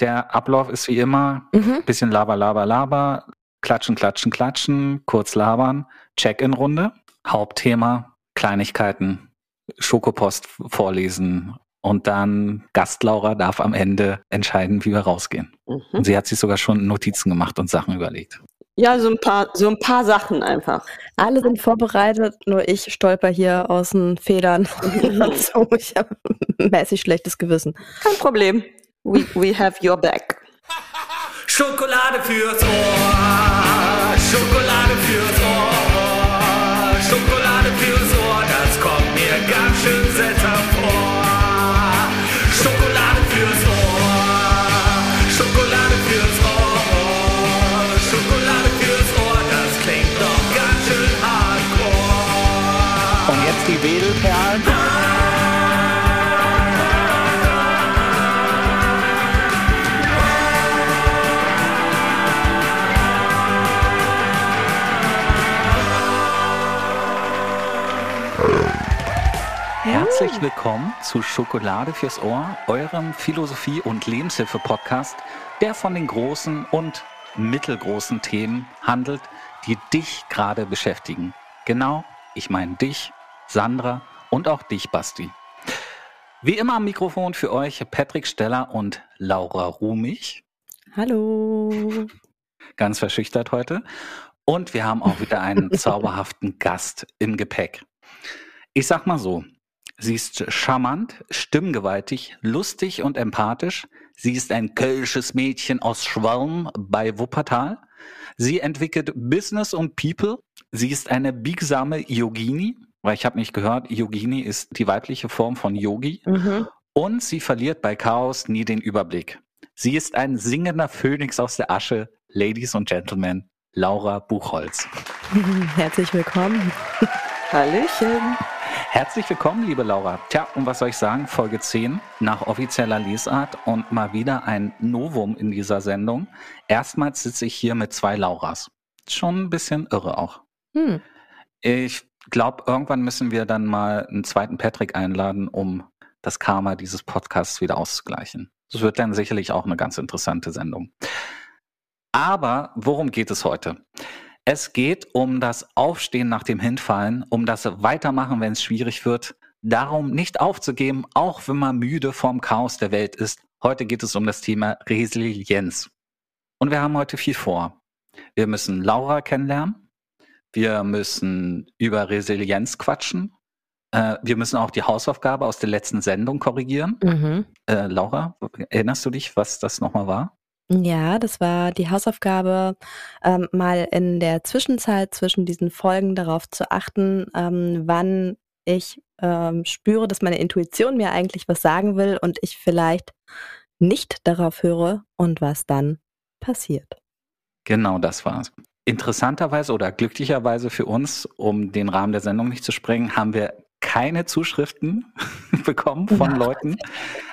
Der Ablauf ist wie immer, Mhm. bisschen Laber, Laber, Laber, klatschen, klatschen, klatschen, kurz labern, Check-in-Runde, Hauptthema, Kleinigkeiten, Schokopost vorlesen und dann Gastlaura darf am Ende entscheiden, wie wir rausgehen. Und Mhm. sie hat sich sogar schon Notizen gemacht und Sachen überlegt. Ja, so ein paar, so ein paar Sachen einfach. Alle sind vorbereitet, nur ich stolper hier aus den Federn. so, ich habe mäßig schlechtes Gewissen. Kein Problem. We, we have your back. Schokolade fürs Ohr, Schokolade fürs Ohr, Schokolade fürs Ohr, das kommt mir ganz schön Herzlich willkommen zu Schokolade fürs Ohr, eurem Philosophie- und Lebenshilfe-Podcast, der von den großen und mittelgroßen Themen handelt, die dich gerade beschäftigen. Genau, ich meine dich, Sandra und auch dich, Basti. Wie immer am Mikrofon für euch Patrick Steller und Laura Rumich, Hallo. ganz verschüchtert heute. Und wir haben auch wieder einen zauberhaften Gast im Gepäck. Ich sag mal so, sie ist charmant, stimmgewaltig, lustig und empathisch. Sie ist ein kölsches Mädchen aus Schwalm bei Wuppertal. Sie entwickelt Business und People. Sie ist eine biegsame Yogini, weil ich habe nicht gehört, Yogini ist die weibliche Form von Yogi. Mhm. Und sie verliert bei Chaos nie den Überblick. Sie ist ein singender Phönix aus der Asche, Ladies und Gentlemen, Laura Buchholz. Herzlich willkommen. Hallöchen. Herzlich willkommen, liebe Laura. Tja, und was soll ich sagen? Folge 10 nach offizieller Lesart und mal wieder ein Novum in dieser Sendung. Erstmals sitze ich hier mit zwei Lauras. Schon ein bisschen irre auch. Hm. Ich glaube, irgendwann müssen wir dann mal einen zweiten Patrick einladen, um das Karma dieses Podcasts wieder auszugleichen. Das wird dann sicherlich auch eine ganz interessante Sendung. Aber worum geht es heute? Es geht um das Aufstehen nach dem Hinfallen, um das Weitermachen, wenn es schwierig wird, darum nicht aufzugeben, auch wenn man müde vom Chaos der Welt ist. Heute geht es um das Thema Resilienz. Und wir haben heute viel vor. Wir müssen Laura kennenlernen. Wir müssen über Resilienz quatschen. Äh, wir müssen auch die Hausaufgabe aus der letzten Sendung korrigieren. Mhm. Äh, Laura, erinnerst du dich, was das nochmal war? Ja, das war die Hausaufgabe, ähm, mal in der Zwischenzeit zwischen diesen Folgen darauf zu achten, ähm, wann ich ähm, spüre, dass meine Intuition mir eigentlich was sagen will und ich vielleicht nicht darauf höre und was dann passiert. Genau das war's. Interessanterweise oder glücklicherweise für uns, um den Rahmen der Sendung nicht zu sprengen, haben wir keine Zuschriften bekommen von Ja. Leuten.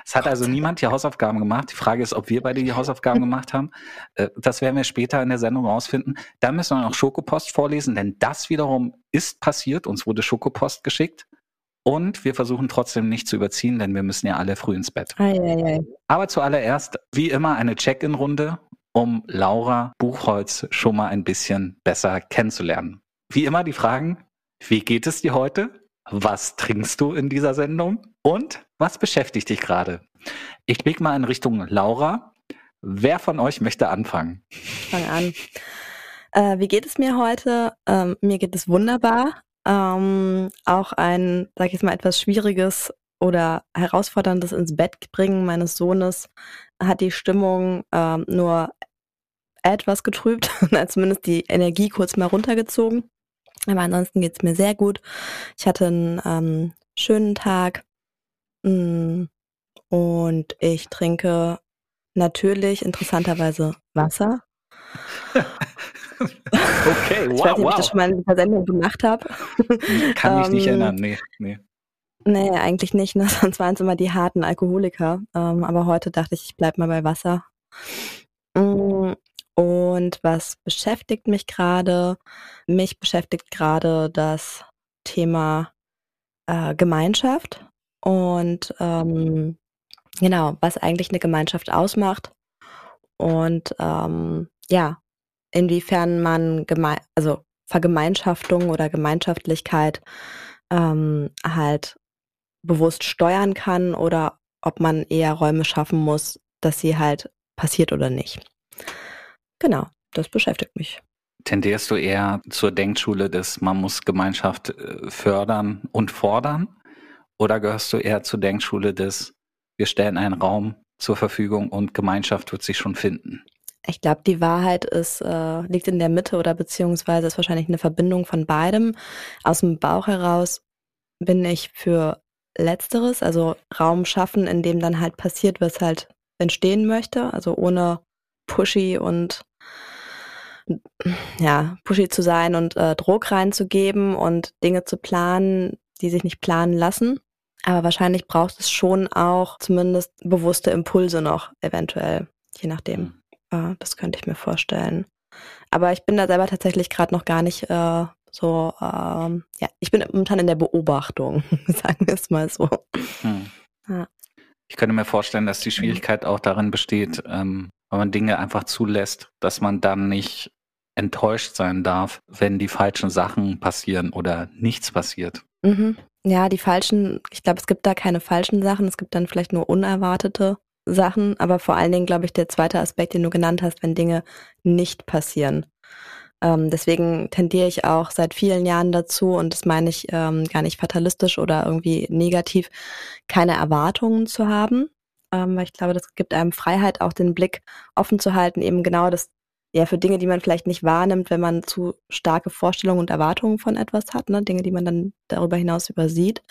Es hat also niemand die Hausaufgaben gemacht. Die Frage ist, ob wir beide die Hausaufgaben gemacht haben. Äh, Das werden wir später in der Sendung rausfinden. Dann müssen wir noch Schokopost vorlesen, denn das wiederum ist passiert. Uns wurde Schokopost geschickt. Und wir versuchen trotzdem nicht zu überziehen, denn wir müssen ja alle früh ins Bett. Eieiei. Aber zuallererst, wie immer, eine Check-in-Runde, um Laura Buchholz schon mal ein bisschen besser kennenzulernen. Wie immer die Fragen, wie geht es dir heute? Was trinkst du in dieser Sendung? Und was beschäftigt dich gerade? Ich blick mal in Richtung Laura. Wer von euch möchte anfangen? Fang an. Äh, wie geht es mir heute? Ähm, mir geht es wunderbar. Ähm, auch ein, sag ich jetzt mal, etwas schwieriges oder herausforderndes ins Bett bringen meines Sohnes hat die Stimmung ähm, nur etwas getrübt, zumindest die Energie kurz mal runtergezogen. Aber ansonsten geht's mir sehr gut. Ich hatte einen ähm, schönen Tag Mm, und ich trinke natürlich interessanterweise Wasser. Okay, ich weiß nicht, ob ich das schon mal in dieser Sendung gemacht habe. Kann mich nicht Ähm, erinnern. Nee, nee. Nee, eigentlich nicht. Ne? Sonst waren es immer die harten Alkoholiker. Ähm, aber heute dachte ich, ich bleib mal bei Wasser. Mm, Und was beschäftigt mich gerade? Mich beschäftigt gerade das Thema äh, Gemeinschaft und ähm, genau, was eigentlich eine Gemeinschaft ausmacht und ähm, ja, inwiefern man geme also Vergemeinschaftung oder Gemeinschaftlichkeit ähm, halt bewusst steuern kann oder ob man eher Räume schaffen muss, dass sie halt passiert oder nicht. Genau, das beschäftigt mich. Tendierst du eher zur Denkschule des man muss Gemeinschaft äh, fördern und fordern? Oder gehörst du eher zur Denkschule des wir stellen einen Raum zur Verfügung und Gemeinschaft wird sich schon finden? Ich glaube, die Wahrheit ist, äh, liegt in der Mitte oder beziehungsweise ist wahrscheinlich eine Verbindung von beidem. Aus dem Bauch heraus bin ich für Letzteres, also Raum schaffen, in dem dann halt passiert, was halt entstehen möchte, also ohne pushy und ja, pushy zu sein und äh, Druck reinzugeben und Dinge zu planen, die sich nicht planen lassen. Aber wahrscheinlich braucht es schon auch zumindest bewusste Impulse noch, eventuell, je nachdem. Äh, das könnte ich mir vorstellen. Aber ich bin da selber tatsächlich gerade noch gar nicht äh, so, ähm, ja, ich bin momentan in der Beobachtung, sagen wir es mal so. Hm. Ja. Ich könnte mir vorstellen, dass die mhm. Schwierigkeit auch darin besteht, ähm, wenn man Dinge einfach zulässt, dass man dann nicht enttäuscht sein darf, wenn die falschen Sachen passieren oder nichts passiert. Mhm. Ja, die falschen, ich glaube, es gibt da keine falschen Sachen, es gibt dann vielleicht nur unerwartete Sachen, aber vor allen Dingen, glaube ich, der zweite Aspekt, den du genannt hast, wenn Dinge nicht passieren. Ähm, deswegen tendiere ich auch seit vielen Jahren dazu, und das meine ich ähm, gar nicht fatalistisch oder irgendwie negativ, keine Erwartungen zu haben. Ähm, weil ich glaube, das gibt einem Freiheit, auch den Blick offen zu halten, eben genau das, ja, für Dinge, die man vielleicht nicht wahrnimmt, wenn man zu starke Vorstellungen und Erwartungen von etwas hat, ne? Dinge, die man dann darüber hinaus übersieht.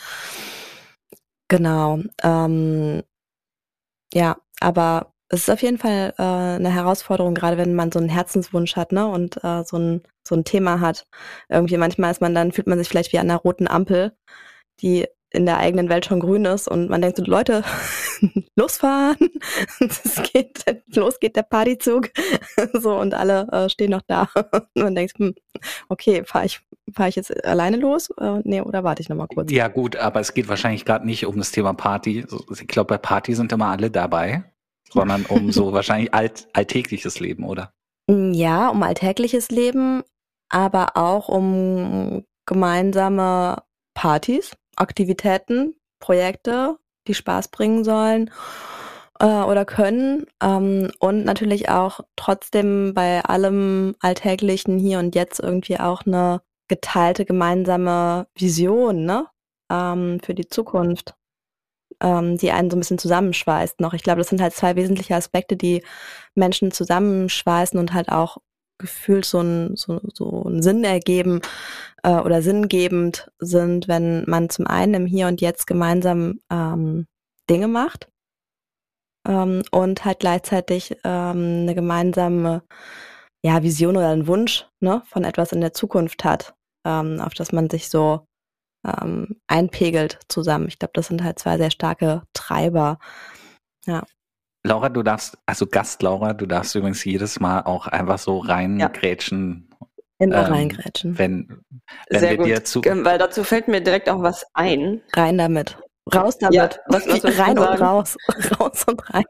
Genau. Ähm, ja, aber es ist auf jeden Fall äh, eine Herausforderung, gerade wenn man so einen Herzenswunsch hat, ne, und äh, so ein so ein Thema hat. Irgendwie manchmal ist man dann fühlt man sich vielleicht wie an einer roten Ampel, die in der eigenen Welt schon grün ist und man denkt so, Leute, losfahren, es geht, los geht der Partyzug, so und alle äh, stehen noch da und man denkt, hm, okay, fahre ich, fahr ich jetzt alleine los? Äh, nee, oder warte ich nochmal kurz? Ja gut, aber es geht wahrscheinlich gerade nicht um das Thema Party. Ich glaube, bei Party sind immer alle dabei sondern um so wahrscheinlich alt, alltägliches Leben, oder? Ja, um alltägliches Leben, aber auch um gemeinsame Partys, Aktivitäten, Projekte, die Spaß bringen sollen äh, oder können ähm, und natürlich auch trotzdem bei allem Alltäglichen hier und jetzt irgendwie auch eine geteilte gemeinsame Vision ne? ähm, für die Zukunft ähm, die einen so ein bisschen zusammenschweißt noch. Ich glaube, das sind halt zwei wesentliche Aspekte, die Menschen zusammenschweißen und halt auch gefühlt so einen so, so Sinn ergeben äh, oder sinngebend sind, wenn man zum einen im Hier und Jetzt gemeinsam ähm, Dinge macht ähm, und halt gleichzeitig ähm, eine gemeinsame ja, Vision oder einen Wunsch ne, von etwas in der Zukunft hat, ähm, auf das man sich so ähm, einpegelt zusammen. Ich glaube, das sind halt zwei sehr starke Treiber. Ja. Laura, du darfst, also Gast Laura, du darfst übrigens jedes Mal auch einfach so reingrätschen. Ja. Immer ähm, reingrätschen. Wenn, wenn Sehr wir gut. dir zu. Weil dazu fällt mir direkt auch was ein. Rein damit. Raus damit. Ja, was, was rein und raus. raus und rein.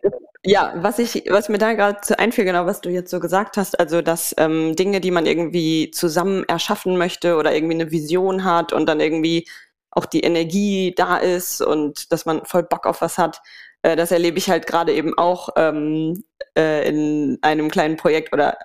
Ja, was ich, was mir da gerade einfiel, genau, was du jetzt so gesagt hast, also dass ähm, Dinge, die man irgendwie zusammen erschaffen möchte oder irgendwie eine Vision hat und dann irgendwie auch die Energie da ist und dass man voll Bock auf was hat, äh, das erlebe ich halt gerade eben auch ähm, äh, in einem kleinen Projekt oder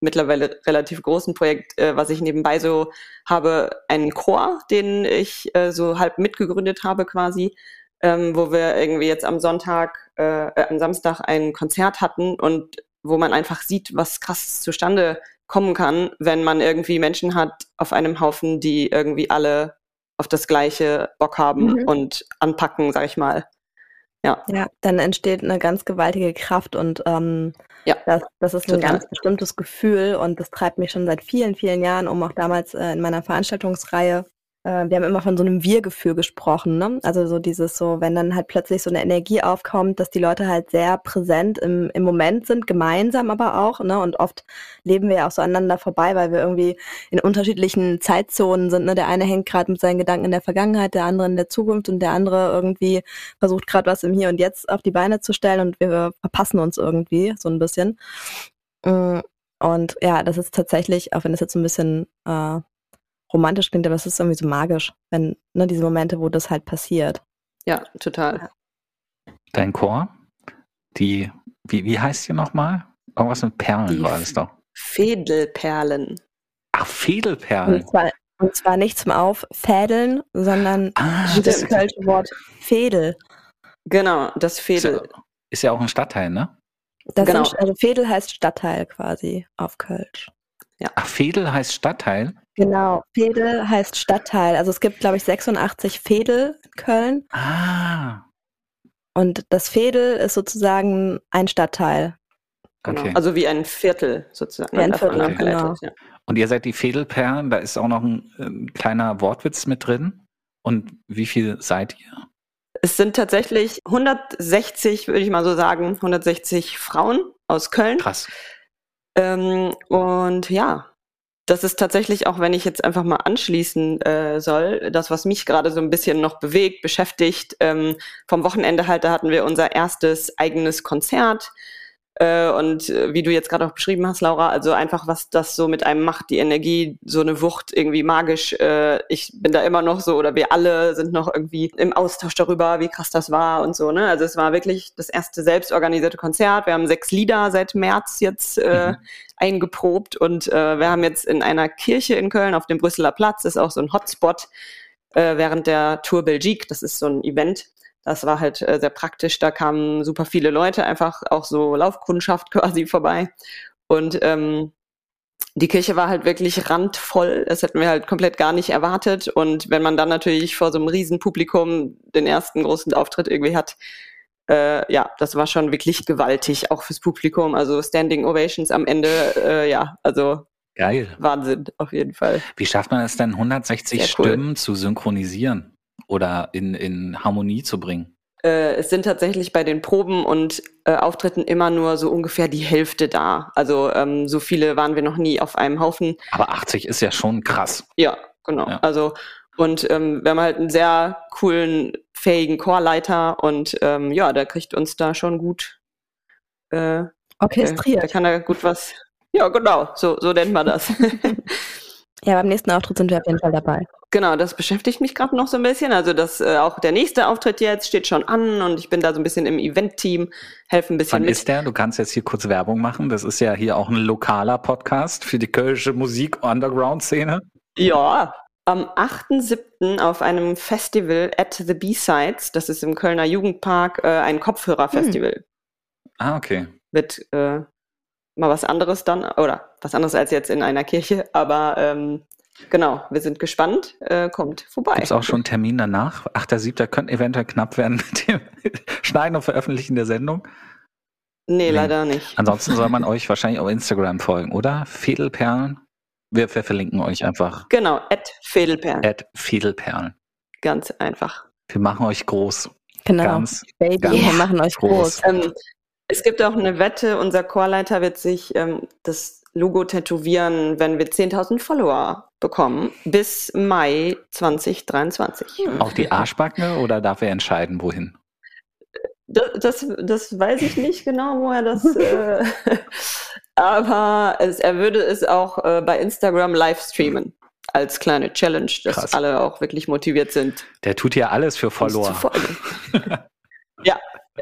mittlerweile relativ großen Projekt, äh, was ich nebenbei so habe, einen Chor, den ich äh, so halb mitgegründet habe quasi, ähm, wo wir irgendwie jetzt am Sonntag, äh, äh, am Samstag ein Konzert hatten und wo man einfach sieht, was krass zustande kommen kann, wenn man irgendwie Menschen hat auf einem Haufen, die irgendwie alle auf das gleiche Bock haben mhm. und anpacken, sag ich mal. Ja. ja, dann entsteht eine ganz gewaltige Kraft und ähm, ja, das, das ist ein ganz bestimmtes Gefühl und das treibt mich schon seit vielen, vielen Jahren um. Auch damals äh, in meiner Veranstaltungsreihe wir haben immer von so einem Wir-Gefühl gesprochen, ne? Also so dieses so, wenn dann halt plötzlich so eine Energie aufkommt, dass die Leute halt sehr präsent im, im Moment sind, gemeinsam aber auch, ne? Und oft leben wir ja auch so aneinander vorbei, weil wir irgendwie in unterschiedlichen Zeitzonen sind, ne? Der eine hängt gerade mit seinen Gedanken in der Vergangenheit, der andere in der Zukunft und der andere irgendwie versucht gerade was im Hier und Jetzt auf die Beine zu stellen und wir verpassen uns irgendwie so ein bisschen. Mm, und ja, das ist tatsächlich, auch wenn das jetzt so ein bisschen äh, romantisch klingt, aber es ist irgendwie so magisch, wenn, ne, diese Momente, wo das halt passiert. Ja, total. Dein Chor, die, wie, wie heißt die nochmal? Irgendwas mit Perlen Die war es doch. Fädelperlen. Ach, Fädelperlen. Und zwar, und zwar nicht zum Auffädeln, sondern Ah, das kölsche Wort Fädel. Genau, das ist ja, Fädel. ist ja auch ein Stadtteil, ne? Das Genau. sind, also Fädel heißt Stadtteil quasi auf Kölsch. Ach, Fädel heißt Stadtteil? Genau, Fädel heißt Stadtteil. Also es gibt, glaube ich, 86 Fädel in Köln Ah, und das Fädel ist sozusagen ein Stadtteil. Genau. okay. Also wie ein Viertel sozusagen. Wie ein Viertel, abgeleitet, genau. ja. Und ihr seid die Fädelperlen, da ist auch noch ein, ähm, kleiner Wortwitz mit drin. Und wie viel seid ihr? Es sind tatsächlich 160, würde ich mal so sagen, 160 Frauen aus Köln. Krass. Ähm, und ja, das ist tatsächlich auch, wenn ich jetzt einfach mal anschließen äh, soll, das, was mich gerade so ein bisschen noch bewegt, beschäftigt. Ähm, vom Wochenende halt, da hatten wir unser erstes eigenes Konzert. Äh, und äh, wie du jetzt gerade auch beschrieben hast, Laura, also einfach, was das so mit einem macht, die Energie, so eine Wucht, irgendwie magisch. Äh, ich bin da immer noch so, oder wir alle sind noch irgendwie im Austausch darüber, wie krass das war und so. Ne? Also es war wirklich das erste selbstorganisierte Konzert. Wir haben sechs Lieder seit März jetzt äh, Mhm. eingeprobt und äh, wir haben jetzt in einer Kirche in Köln auf dem Brüsseler Platz, ist auch so ein Hotspot äh, während der Tour Belgique, das ist so ein Event. Das war halt äh, sehr praktisch. Da kamen super viele Leute, einfach auch so Laufkundschaft quasi vorbei. Und ähm, die Kirche war halt wirklich randvoll. Das hätten wir halt komplett gar nicht erwartet. Und wenn man dann natürlich vor so einem riesen Publikum den ersten großen Auftritt irgendwie hat, äh, ja, das war schon wirklich gewaltig, auch fürs Publikum. Also Standing Ovations am Ende, äh, ja, also Geil. Wahnsinn, auf jeden Fall. Wie schafft man es denn, 160 Sehr cool. Stimmen zu synchronisieren oder in, in Harmonie zu bringen? Äh, es sind tatsächlich bei den Proben und äh, Auftritten immer nur so ungefähr die Hälfte da. Also ähm, so viele waren wir noch nie auf einem Haufen. Aber 80 ist ja schon krass. Ja, genau. Ja. Also und ähm, wir haben halt einen sehr coolen, fähigen Chorleiter und ähm, ja, der kriegt uns da schon gut. Äh, äh, Orchestriert. da kann er gut was. Ja, genau. So so nennt man das. Ja, beim nächsten Auftritt sind wir auf jeden Fall dabei. Genau, das beschäftigt mich gerade noch so ein bisschen. Also das äh, auch der nächste Auftritt jetzt steht schon an und ich bin da so ein bisschen im Event-Team, helfe ein bisschen Wann mit. ist der? Du kannst jetzt hier kurz Werbung machen. Das ist ja hier auch ein lokaler Podcast für die kölsche Musik-Underground-Szene. Ja, am 8.7. auf einem Festival at the B-Sides, das ist im Kölner Jugendpark, äh, ein Kopfhörerfestival. Ah, okay. Wird äh, mal was anderes dann, oder was anderes als jetzt in einer Kirche, aber ähm, genau, wir sind gespannt. Äh, kommt vorbei. Gibt es auch schon einen Termin danach? 8.7. könnte eventuell knapp werden mit dem Schneiden und Veröffentlichen der Sendung. Nee, Nee. leider nicht. Ansonsten soll man euch wahrscheinlich auf Instagram folgen, oder? Fädelperlen. Wir, wir verlinken euch einfach. Genau, at Fädelperlen. At Fädelperlen. Ganz einfach. Wir machen euch groß. Genau. Ganz Baby, ganz wir machen euch groß. groß. Ähm, es gibt auch eine Wette, unser Chorleiter wird sich ähm, das Logo tätowieren, wenn wir 10.000 Follower bekommen, bis Mai 2023. Auf die Arschbacke oder darf er entscheiden, wohin? Das, das, das weiß ich nicht genau, wo er das. Äh, aber es, er würde es auch äh, bei Instagram live streamen. Als kleine Challenge, dass Krass. alle auch wirklich motiviert sind. Der tut ja alles für Follower. ja.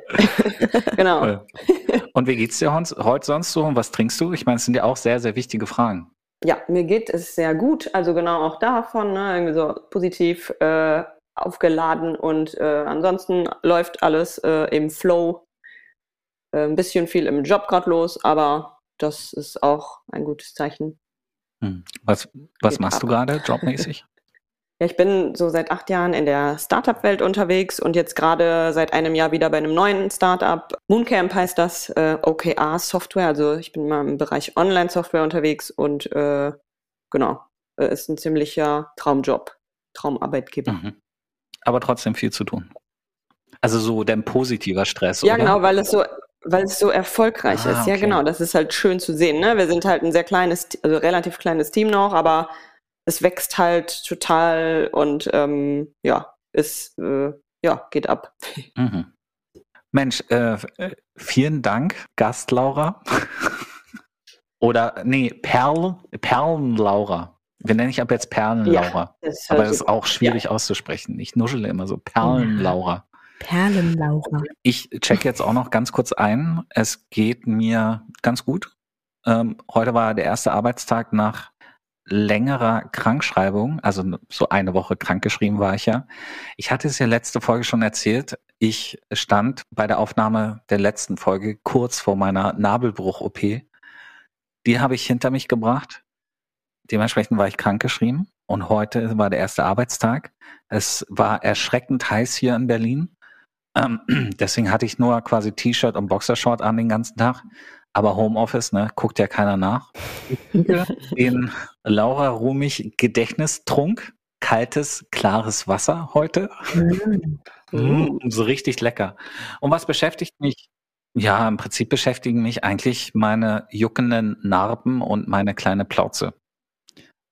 genau. Cool. Und wie geht's dir heute sonst so? Und was trinkst du? Ich meine, es sind ja auch sehr, sehr wichtige Fragen. Ja, mir geht es sehr gut. Also genau auch davon, ne, irgendwie so positiv äh, aufgeladen und äh, ansonsten läuft alles äh, im Flow. Äh, ein bisschen viel im Job gerade los, aber das ist auch ein gutes Zeichen. Hm. Was, was Geht machst du ab. gerade jobmäßig? Ja, ich bin so seit acht Jahren in der Startup-Welt unterwegs und jetzt gerade seit einem Jahr wieder bei einem neuen Startup. Mooncamp heißt das, äh, OKR-Software. Also ich bin mal im Bereich Online-Software unterwegs und äh, genau, äh, ist ein ziemlicher Traumjob. Traumarbeitgeber. Mhm. Aber trotzdem viel zu tun. Also so der positiver Stress, Ja, oder? genau, weil es so, weil es so erfolgreich Ah, ist. Ja, okay. genau. Das ist halt schön zu sehen. Ne? Wir sind halt ein sehr kleines, also relativ kleines Team noch, aber es wächst halt total und ähm, ja, es äh, ja, geht ab. Mhm. Mensch, äh, vielen Dank, Gast Laura. Oder, nee, Perl, Perlen-Laura. Wir nennen dich ab jetzt Perlen-Laura. Das ist Aber das ist auch schwierig auszusprechen. Ich nuschele immer so. Perlen-Laura. Perlenlaura. Ich check jetzt auch noch ganz kurz ein. Es geht mir ganz gut. Ähm, heute war der erste Arbeitstag nach längerer Krankschreibung, also so eine Woche krankgeschrieben war ich ja. Ich hatte es ja letzte Folge schon erzählt. Ich stand bei der Aufnahme der letzten Folge kurz vor meiner Nabelbruch-OP. Die habe ich hinter mich gebracht. Dementsprechend war ich krankgeschrieben und heute war der erste Arbeitstag. Es war erschreckend heiß hier in Berlin. Ähm, deswegen hatte ich nur quasi T-Shirt und Boxershort an den ganzen Tag. Aber Homeoffice, ne, guckt ja keiner nach. Den Laura Rumig Gedächtnistrunk. Kaltes, klares Wasser heute. Mm, so richtig lecker. Und was beschäftigt mich? Ja, im Prinzip beschäftigen mich eigentlich meine juckenden Narben und meine kleine Plauze.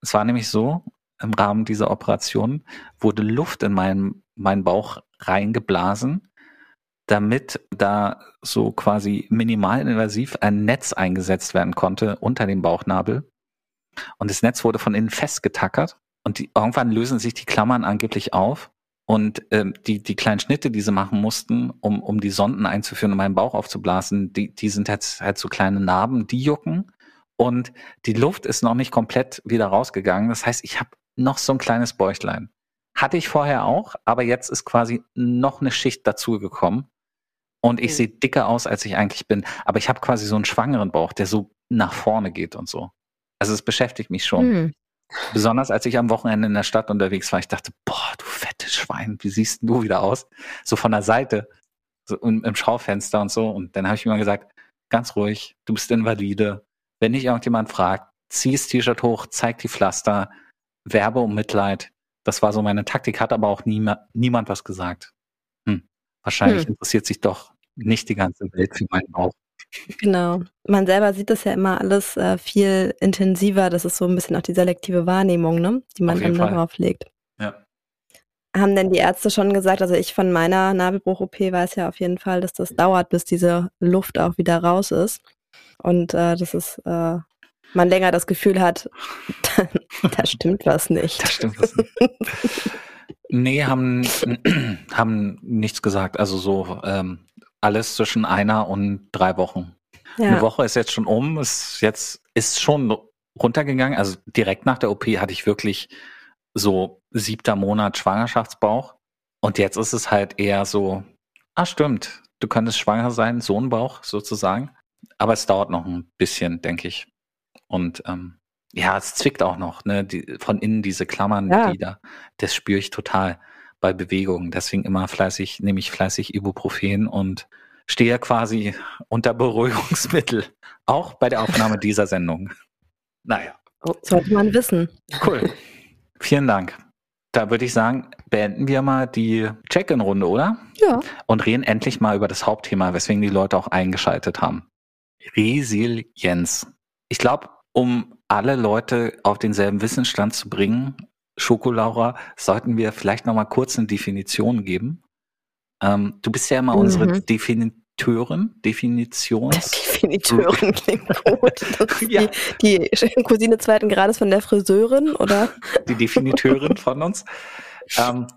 Es war nämlich so, im Rahmen dieser Operation wurde Luft in meinen, meinen Bauch reingeblasen, damit da so quasi minimalinvasiv ein Netz eingesetzt werden konnte unter dem Bauchnabel. Und das Netz wurde von innen festgetackert und die, irgendwann lösen sich die Klammern angeblich auf und ähm, die, die kleinen Schnitte, die sie machen mussten, um, um die Sonden einzuführen, um meinen Bauch aufzublasen, die, die sind jetzt halt so kleine Narben, die jucken und die Luft ist noch nicht komplett wieder rausgegangen. Das heißt, ich habe noch so ein kleines Bäuchlein. Hatte ich vorher auch, aber jetzt ist quasi noch eine Schicht dazugekommen. Und ich Mhm. sehe dicker aus, als ich eigentlich bin. Aber ich habe quasi so einen schwangeren Bauch, der so nach vorne geht und so. Also es beschäftigt mich schon. Hm. Besonders als ich am Wochenende in der Stadt unterwegs war, ich dachte, boah, du fettes Schwein, wie siehst denn du wieder aus? So von der Seite, so im, im Schaufenster und so. Und dann habe ich immer gesagt, ganz ruhig, du bist Invalide. Wenn dich irgendjemand fragt, zieh das T-Shirt hoch, zeig die Pflaster, werbe um Mitleid. Das war so meine Taktik, hat aber auch nie, niemand was gesagt. Hm. Wahrscheinlich Hm. interessiert sich doch nicht die ganze Welt für meinen Bauch. Genau. Man selber sieht das ja immer alles äh, viel intensiver. Das ist so ein bisschen auch die selektive Wahrnehmung, ne? die man dann darauf legt. Ja. Haben denn die Ärzte schon gesagt, also ich von meiner Nabelbruch-OP weiß ja auf jeden Fall, dass das dauert, bis diese Luft auch wieder raus ist. Und äh, das ist, äh, man länger das Gefühl hat, da stimmt was nicht. Das stimmt was nicht. Nee, haben, haben nichts gesagt. Also so ähm, alles zwischen einer und drei Wochen. Eine Ja. Woche ist jetzt schon um, ist jetzt ist schon runtergegangen. Also direkt nach der OP hatte ich wirklich so siebter Monat Schwangerschaftsbauch. Und jetzt ist es halt eher so, ah stimmt, du könntest schwanger sein, so ein Bauch sozusagen. Aber es dauert noch ein bisschen, denke ich. Und ähm, ja, es zwickt auch noch, ne? Die, von innen diese Klammern, Ja. die da, das spüre ich total bei Bewegungen. Deswegen immer fleißig, nehme ich fleißig Ibuprofen und stehe quasi unter Beruhigungsmittel. Auch bei der Aufnahme dieser Sendung. Naja, Sollte man wissen. cool. Vielen Dank. Da würde ich sagen, beenden wir mal die Check-in-Runde, oder? Ja. Und reden endlich mal über das Hauptthema, weswegen die Leute auch eingeschaltet haben. Resilienz. Ich glaube, um alle Leute auf denselben Wissensstand zu bringen, Schokolaura, sollten wir vielleicht noch mal kurz eine Definition geben. Ähm, du bist ja immer unsere Mhm. Definiteurin, Definitions... Definiteurin klingt gut. Ja. die, die Cousine zweiten Grades von der Friseurin, oder? die Definiteurin von uns. Ähm,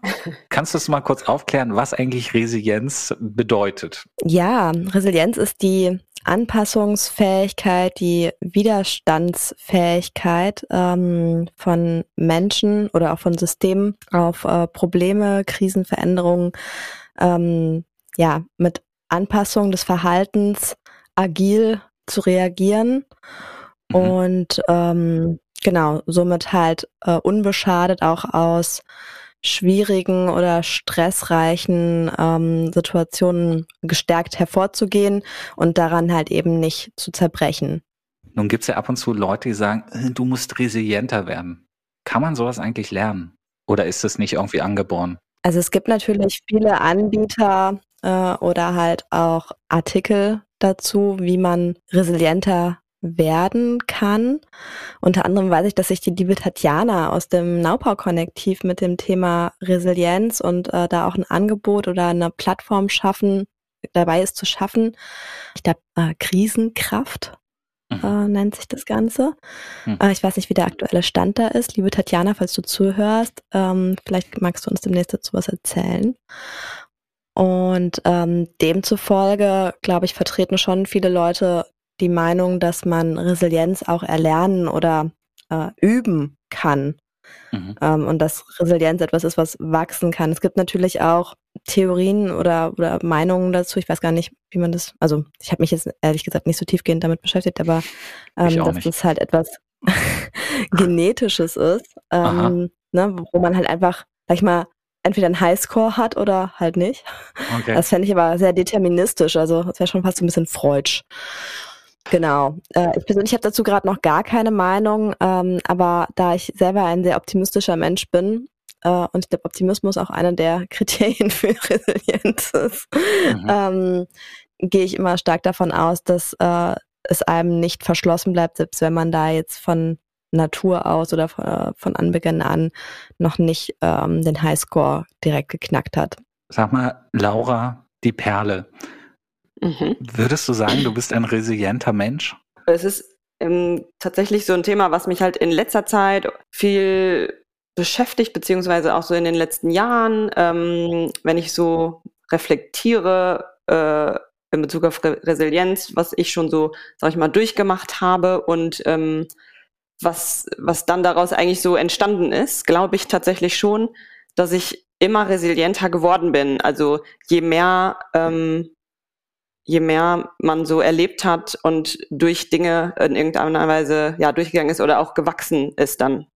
kannst du es mal kurz aufklären, was eigentlich Resilienz bedeutet? Ja, Resilienz ist die Anpassungsfähigkeit, die Widerstandsfähigkeit ähm, von Menschen oder auch von Systemen auf äh, Probleme, Krisenveränderungen, ähm, ja, mit Anpassung des Verhaltens agil zu reagieren Mhm. und ähm, genau, somit halt äh, unbeschadet auch aus schwierigen oder stressreichen ähm, Situationen gestärkt hervorzugehen und daran halt eben nicht zu zerbrechen. Nun gibt es ja ab und zu Leute, die sagen, äh, du musst resilienter werden. Kann man sowas eigentlich lernen? Oder ist es nicht irgendwie angeboren? Also es gibt natürlich viele Anbieter äh, oder halt auch Artikel dazu, wie man resilienter werden kann. Unter anderem weiß ich, dass sich die liebe Tatjana aus dem Naupau-Konnektiv mit dem Thema Resilienz und äh, da auch ein Angebot oder eine Plattform schaffen, dabei ist zu schaffen. Ich glaube, äh, Krisenkraft mhm. äh, nennt sich das Ganze. Mhm. Ich weiß nicht, wie der aktuelle Stand da ist. Liebe Tatjana, falls du zuhörst, ähm, vielleicht magst du uns demnächst dazu was erzählen. Und ähm, demzufolge, glaube ich, vertreten schon viele Leute die Meinung, dass man Resilienz auch erlernen oder äh, üben kann. Mhm. Ähm, und dass Resilienz etwas ist, was wachsen kann. Es gibt natürlich auch Theorien oder, oder Meinungen dazu. Ich weiß gar nicht, wie man das, also ich habe mich jetzt ehrlich gesagt nicht so tiefgehend damit beschäftigt, aber ähm, dass das halt etwas Genetisches ist, ähm, ne, wo man halt einfach, sag ich mal, entweder einen Highscore hat oder halt nicht. Okay. Das fände ich aber sehr deterministisch, also das wäre schon fast so ein bisschen freudsch. Genau. Äh, ich persönlich habe dazu gerade noch gar keine Meinung, ähm, aber da ich selber ein sehr optimistischer Mensch bin, äh, und ich glaube, Optimismus auch einer der Kriterien für Resilienz ist, mhm. ähm, gehe ich immer stark davon aus, dass äh, es einem nicht verschlossen bleibt, selbst wenn man da jetzt von Natur aus oder von, äh, von Anbeginn an noch nicht ähm, den Highscore direkt geknackt hat. Sag mal, Laura, die Perle. Mhm. Würdest du sagen, du bist ein resilienter Mensch? Es ist ähm, tatsächlich so ein Thema, was mich halt in letzter Zeit viel beschäftigt, beziehungsweise auch so in den letzten Jahren, ähm, wenn ich so reflektiere äh, in Bezug auf Re Resilienz, was ich schon so, sag ich mal, durchgemacht habe und ähm, was, was dann daraus eigentlich so entstanden ist, glaube ich tatsächlich schon, dass ich immer resilienter geworden bin. Also je mehr ähm, je mehr man so erlebt hat und durch Dinge in irgendeiner Weise ja durchgegangen ist oder auch gewachsen ist dann.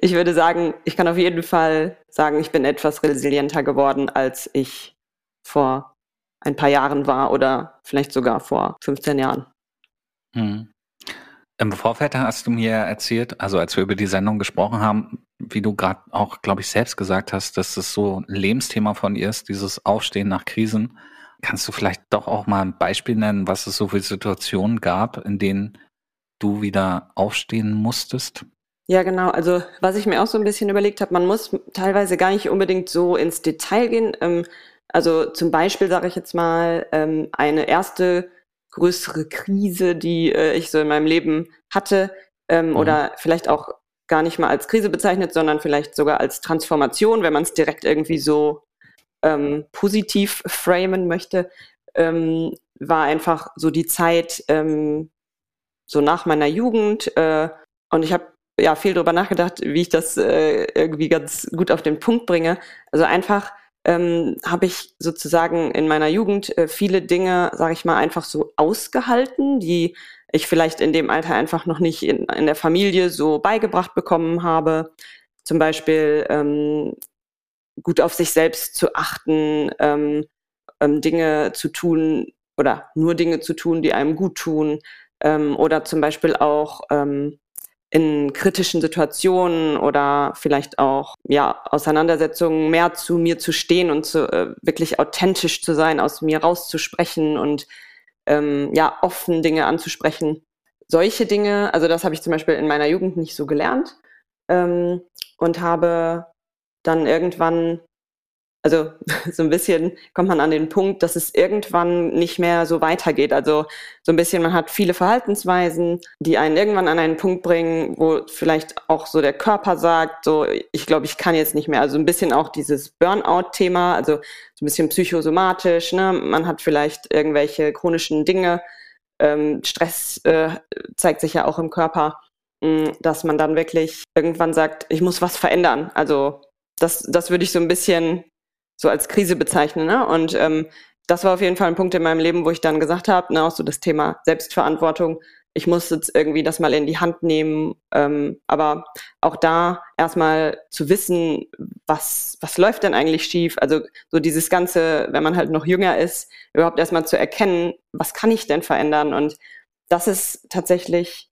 Ich würde sagen, ich kann auf jeden Fall sagen, ich bin etwas resilienter geworden, als ich vor ein paar Jahren war oder vielleicht sogar vor 15 Jahren. Hm. Im Vorfeld hast du mir erzählt, also als wir über die Sendung gesprochen haben, wie du gerade auch, glaube ich, selbst gesagt hast, dass es so ein Lebensthema von ihr ist, dieses Aufstehen nach Krisen. Kannst du vielleicht doch auch mal ein Beispiel nennen, was es so für Situationen gab, in denen du wieder aufstehen musstest? Ja, genau. Also was ich mir auch so ein bisschen überlegt habe, man muss teilweise gar nicht unbedingt so ins Detail gehen. Ähm, also zum Beispiel sage ich jetzt mal ähm, eine erste größere Krise, die äh, ich so in meinem Leben hatte, ähm, mhm. oder vielleicht auch gar nicht mal als Krise bezeichnet, sondern vielleicht sogar als Transformation, wenn man es direkt irgendwie so ähm, positiv framen möchte, ähm, war einfach so die Zeit ähm, so nach meiner Jugend. Äh, und ich habe ja viel darüber nachgedacht, wie ich das äh, irgendwie ganz gut auf den Punkt bringe. Also einfach ähm, habe ich sozusagen in meiner Jugend äh, viele Dinge, sage ich mal, einfach so ausgehalten, die ich vielleicht in dem Alter einfach noch nicht in, in der Familie so beigebracht bekommen habe. Zum Beispiel ähm, gut auf sich selbst zu achten, ähm, ähm, Dinge zu tun oder nur Dinge zu tun, die einem gut tun ähm, oder zum Beispiel auch ähm, in kritischen Situationen oder vielleicht auch ja Auseinandersetzungen mehr zu mir zu stehen und zu, äh, wirklich authentisch zu sein, aus mir rauszusprechen und ähm, ja offen Dinge anzusprechen. Solche Dinge, also das habe ich zum Beispiel in meiner Jugend nicht so gelernt ähm, und habe dann irgendwann, also so ein bisschen kommt man an den Punkt, dass es irgendwann nicht mehr so weitergeht. Also so ein bisschen, man hat viele Verhaltensweisen, die einen irgendwann an einen Punkt bringen, wo vielleicht auch so der Körper sagt, so, ich glaube, ich kann jetzt nicht mehr. Also ein bisschen auch dieses Burnout-Thema, also so ein bisschen psychosomatisch, ne? Man hat vielleicht irgendwelche chronischen Dinge. Ähm, Stress äh, zeigt sich ja auch im Körper mm, dass man dann wirklich irgendwann sagt, ich muss was verändern. Also das, das würde ich so ein bisschen so als Krise bezeichnen. Ne? Und ähm, das war auf jeden Fall ein Punkt in meinem Leben, wo ich dann gesagt habe, ne, auch so das Thema Selbstverantwortung. Ich muss jetzt irgendwie das mal in die Hand nehmen. Ähm, aber auch da erstmal zu wissen, was, was läuft denn eigentlich schief? Also so dieses Ganze, wenn man halt noch jünger ist, überhaupt erstmal zu erkennen, was kann ich denn verändern? Und das ist tatsächlich,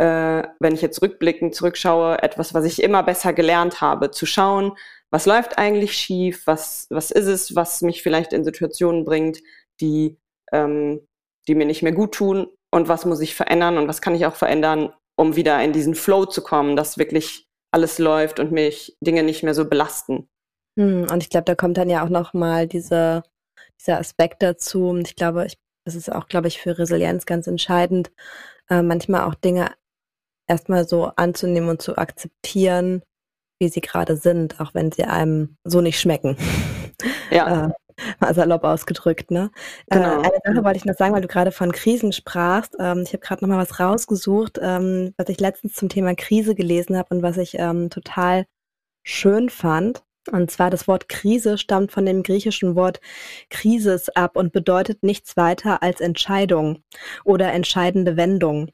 äh, wenn ich jetzt rückblickend zurückschaue, etwas, was ich immer besser gelernt habe, zu schauen, was läuft eigentlich schief, was, was ist es, was mich vielleicht in Situationen bringt, die, ähm, die mir nicht mehr gut tun und was muss ich verändern und was kann ich auch verändern, um wieder in diesen Flow zu kommen, dass wirklich alles läuft und mich Dinge nicht mehr so belasten. Hm, und ich glaube, da kommt dann ja auch nochmal diese, dieser Aspekt dazu. Und ich glaube, ich, das ist auch, glaube ich, für Resilienz ganz entscheidend, äh, manchmal auch Dinge erstmal so anzunehmen und zu akzeptieren, wie sie gerade sind, auch wenn sie einem so nicht schmecken. Ja. äh, mal salopp ausgedrückt, ne? Genau. Äh, eine Sache wollte ich noch sagen, weil du gerade von Krisen sprachst. Ähm, ich habe gerade noch mal was rausgesucht, ähm, was ich letztens zum Thema Krise gelesen habe und was ich ähm, total schön fand. Und zwar das Wort Krise stammt von dem griechischen Wort Krisis ab und bedeutet nichts weiter als Entscheidung oder entscheidende Wendung.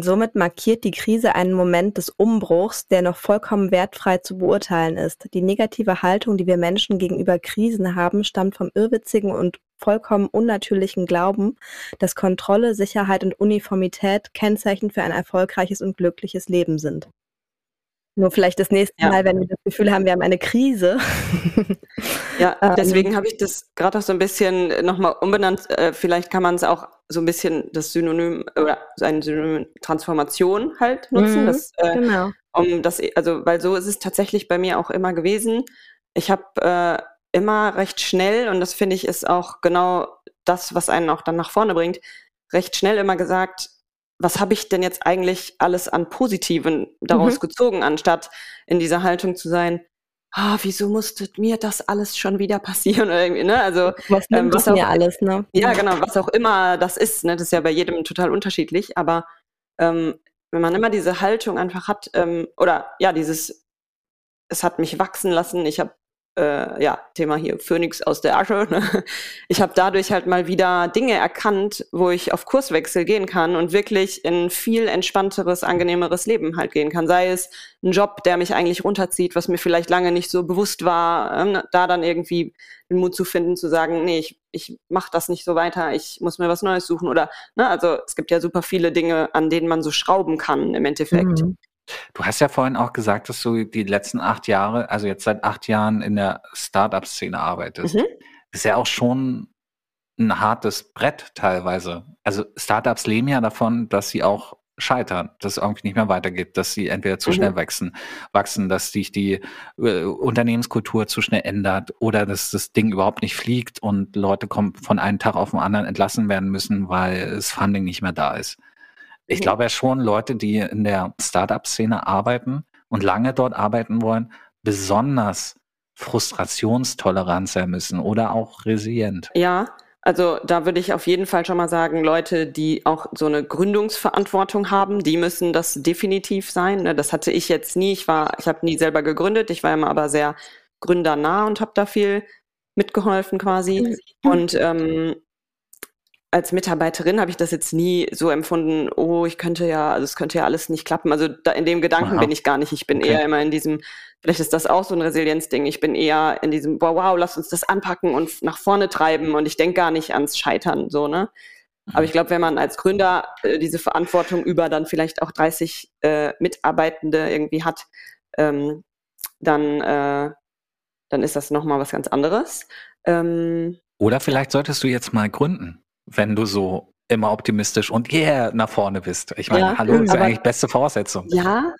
Somit markiert die Krise einen Moment des Umbruchs, der noch vollkommen wertfrei zu beurteilen ist. Die negative Haltung, die wir Menschen gegenüber Krisen haben, stammt vom irrwitzigen und vollkommen unnatürlichen Glauben, dass Kontrolle, Sicherheit und Uniformität Kennzeichen für ein erfolgreiches und glückliches Leben sind. Nur vielleicht das nächste Ja. Mal, wenn wir das Gefühl haben, wir haben eine Krise. Ja, Ähm, deswegen habe ich das gerade auch so ein bisschen nochmal umbenannt. Äh, vielleicht kann man es auch so ein bisschen das Synonym oder ein Synonym Transformation halt nutzen. Mhm, Das, äh, genau. um das, also, weil so ist es tatsächlich bei mir auch immer gewesen. Ich habe äh, immer recht schnell, und das finde ich ist auch genau das, was einen auch dann nach vorne bringt, recht schnell immer gesagt, was habe ich denn jetzt eigentlich alles an Positiven daraus Mhm. gezogen, anstatt in dieser Haltung zu sein, ah, wieso musste mir das alles schon wieder passieren oder irgendwie, ne? Also Was ähm, was es mir auch- alles, ne? ja, genau, was auch immer das ist, ne? Das ist ja bei jedem total unterschiedlich, aber ähm, wenn man immer diese Haltung einfach hat, ähm, oder ja, dieses, es hat mich wachsen lassen, ich habe äh, ja, Thema hier Phönix aus der Asche. Ne? Ich habe dadurch halt mal wieder Dinge erkannt, wo ich auf Kurswechsel gehen kann und wirklich in viel entspannteres, angenehmeres Leben halt gehen kann. Sei es ein Job, der mich eigentlich runterzieht, was mir vielleicht lange nicht so bewusst war, ähm, da dann irgendwie den Mut zu finden, zu sagen, nee, ich, ich mache das nicht so weiter, ich muss mir was Neues suchen oder, ne, also es gibt ja super viele Dinge, an denen man so schrauben kann im Endeffekt. Mhm. Du hast ja vorhin auch gesagt, dass du die letzten acht Jahre, also jetzt seit acht Jahren in der Startup-Szene arbeitest. Mhm. Ist ja auch schon ein hartes Brett teilweise. Also Startups leben ja davon, dass sie auch scheitern, dass es irgendwie nicht mehr weitergeht, dass sie entweder zu Mhm. schnell wachsen, wachsen, dass sich die äh, Unternehmenskultur zu schnell ändert oder dass das Ding überhaupt nicht fliegt und Leute kommen von einem Tag auf den anderen entlassen werden müssen, weil das Funding nicht mehr da ist. Ich Mhm. glaube ja schon, Leute, die in der Startup-Szene arbeiten und lange dort arbeiten wollen, besonders frustrationstolerant sein müssen oder auch resilient. Ja, also da würde ich auf jeden Fall schon mal sagen, Leute, die auch so eine Gründungsverantwortung haben, die müssen das definitiv sein. ne? Das hatte ich jetzt nie. Ich war, ich habe nie selber gegründet. Ich war immer aber sehr gründernah und habe da viel mitgeholfen quasi. Und ähm, als Mitarbeiterin habe ich das jetzt nie so empfunden, oh, ich könnte ja, also es könnte ja alles nicht klappen. Also da, in dem Gedanken Aha. bin ich gar nicht. Ich bin Okay. eher immer in diesem, vielleicht ist das auch so ein Resilienzding. Ich bin eher in diesem, wow, wow, lass uns das anpacken und nach vorne treiben und ich denke gar nicht ans Scheitern, so, ne? Aber ich glaube, wenn man als Gründer äh, diese Verantwortung über dann vielleicht auch 30 äh, Mitarbeitende irgendwie hat, ähm, dann, äh, dann ist das nochmal was ganz anderes. Ähm, Oder vielleicht solltest du jetzt mal gründen, wenn du so immer optimistisch und yeah nach vorne bist. Ich meine, Ja, hallo, ist aber- eigentlich beste Voraussetzung. Ja,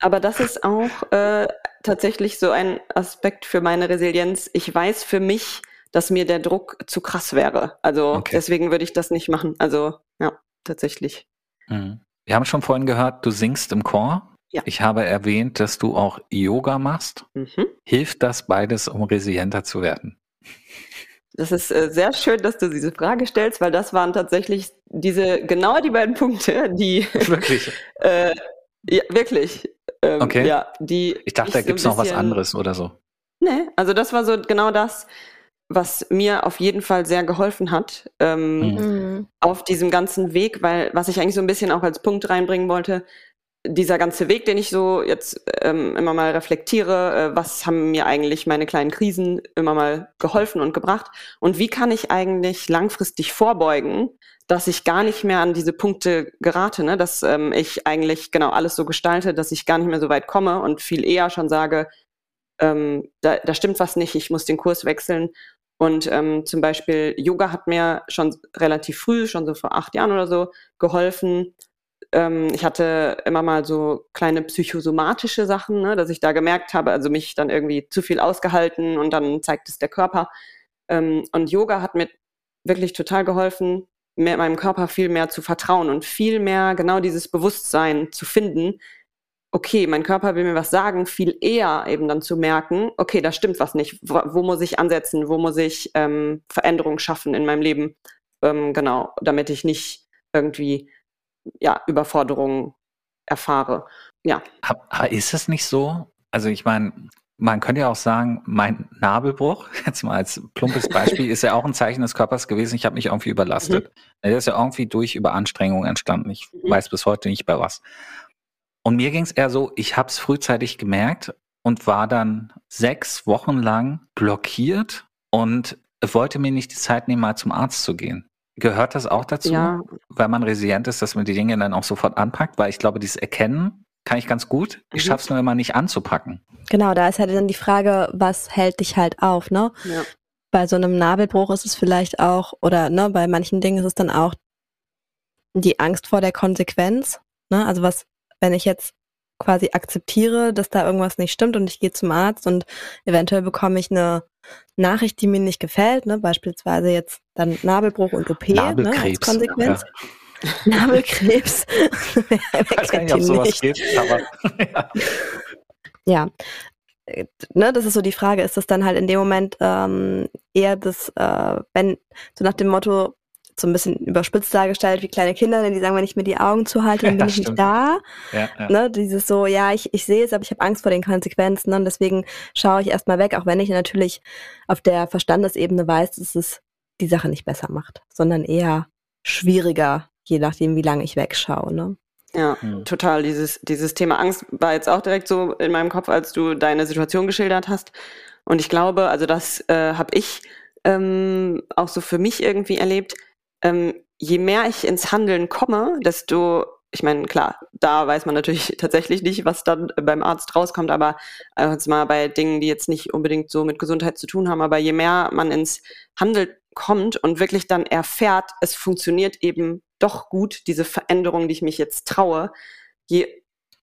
aber das ist auch äh, tatsächlich so ein Aspekt für meine Resilienz. Ich weiß für mich, dass mir der Druck zu krass wäre. Also Okay. deswegen würde ich das nicht machen. Also ja, tatsächlich. Mhm. Wir haben schon vorhin gehört, du singst im Chor. Ja. Ich habe erwähnt, dass du auch Yoga machst. Mhm. Hilft das beides, um resilienter zu werden? Das ist äh, sehr schön, dass du diese Frage stellst, weil das waren tatsächlich diese genau die beiden Punkte, die Wirklich? äh, ja, wirklich. Ähm, Okay. Ja, die Ich dachte, da so gibt's noch was anderes oder so. Nee, also das war so genau das, was mir auf jeden Fall sehr geholfen hat. Ähm, Mhm. Mhm. auf diesem ganzen Weg, weil was ich eigentlich so ein bisschen auch als Punkt reinbringen wollte, dieser ganze Weg, den ich so jetzt ähm, immer mal reflektiere, äh, was haben mir eigentlich meine kleinen Krisen immer mal geholfen und gebracht und wie kann ich eigentlich langfristig vorbeugen, dass ich gar nicht mehr an diese Punkte gerate, ne? dass ähm, ich eigentlich genau alles so gestalte, dass ich gar nicht mehr so weit komme und viel eher schon sage, ähm, da, da stimmt was nicht, ich muss den Kurs wechseln. Und ähm, zum Beispiel Yoga hat mir schon relativ früh, schon so vor acht Jahren oder so, geholfen. Ähm, ich hatte immer mal so kleine psychosomatische Sachen, ne, dass ich da gemerkt habe, also mich dann irgendwie zu viel ausgehalten und dann zeigt es der Körper. Ähm, und Yoga hat mir wirklich total geholfen, mehr, meinem Körper viel mehr zu vertrauen und viel mehr genau dieses Bewusstsein zu finden, okay, mein Körper will mir was sagen, viel eher eben dann zu merken, okay, da stimmt was nicht. Wo, wo muss ich ansetzen? Wo muss ich ähm, Veränderungen schaffen in meinem Leben? Ähm, genau, damit ich nicht irgendwie ja, Überforderungen erfahre. Ja. Aber ist es nicht so? Also ich meine, man könnte ja auch sagen, mein Nabelbruch, jetzt mal als plumpes Beispiel, ist ja auch ein Zeichen des Körpers gewesen, ich habe mich irgendwie überlastet. Mhm. Der ist ja irgendwie durch Überanstrengung entstanden. Ich mhm. weiß bis heute nicht bei was. Und mir ging es eher so, ich habe es frühzeitig gemerkt und war dann sechs Wochen lang blockiert und wollte mir nicht die Zeit nehmen, mal zum Arzt zu gehen. Gehört das auch dazu, ja. weil man resilient ist, dass man die Dinge dann auch sofort anpackt? Weil ich glaube, dieses Erkennen kann ich ganz gut. Ich mhm. schaff's nur immer nicht anzupacken. Genau, da ist halt dann die Frage, was hält dich halt auf, ne? Ja. Bei so einem Nabelbruch ist es vielleicht auch, oder ne, bei manchen Dingen ist es dann auch die Angst vor der Konsequenz. Ne? Also was wenn ich jetzt quasi akzeptiere, dass da irgendwas nicht stimmt und ich gehe zum Arzt und eventuell bekomme ich eine Nachricht, die mir nicht gefällt, ne? beispielsweise jetzt dann Nabelbruch und OP ne? als Konsequenz. Ja. Nabelkrebs. ich weiß gar nicht, ob sowas geht, aber ja. ja. Ne, das ist so die Frage, ist das dann halt in dem Moment ähm, eher das, äh, wenn, so nach dem Motto, so ein bisschen überspitzt dargestellt wie kleine Kinder, denn die sagen, wenn ich mir die Augen zuhalte, dann bin ja, ich nicht da. Ja, ja. Ne, dieses so, ja, ich, ich sehe es, aber ich habe Angst vor den Konsequenzen ne, und deswegen schaue ich erstmal weg, auch wenn ich natürlich auf der Verstandesebene weiß, dass es die Sache nicht besser macht, sondern eher schwieriger, je nachdem, wie lange ich wegschaue. Ne? Ja, hm. total. Dieses, dieses Thema Angst war jetzt auch direkt so in meinem Kopf, als du deine Situation geschildert hast. Und ich glaube, also das äh, habe ich ähm, auch so für mich irgendwie erlebt ähm, je mehr ich ins Handeln komme, desto, ich meine, klar, da weiß man natürlich tatsächlich nicht, was dann beim Arzt rauskommt, aber äh, jetzt mal bei Dingen, die jetzt nicht unbedingt so mit Gesundheit zu tun haben, aber je mehr man ins Handeln kommt und wirklich dann erfährt, es funktioniert eben doch gut, diese Veränderung, die ich mich jetzt traue, je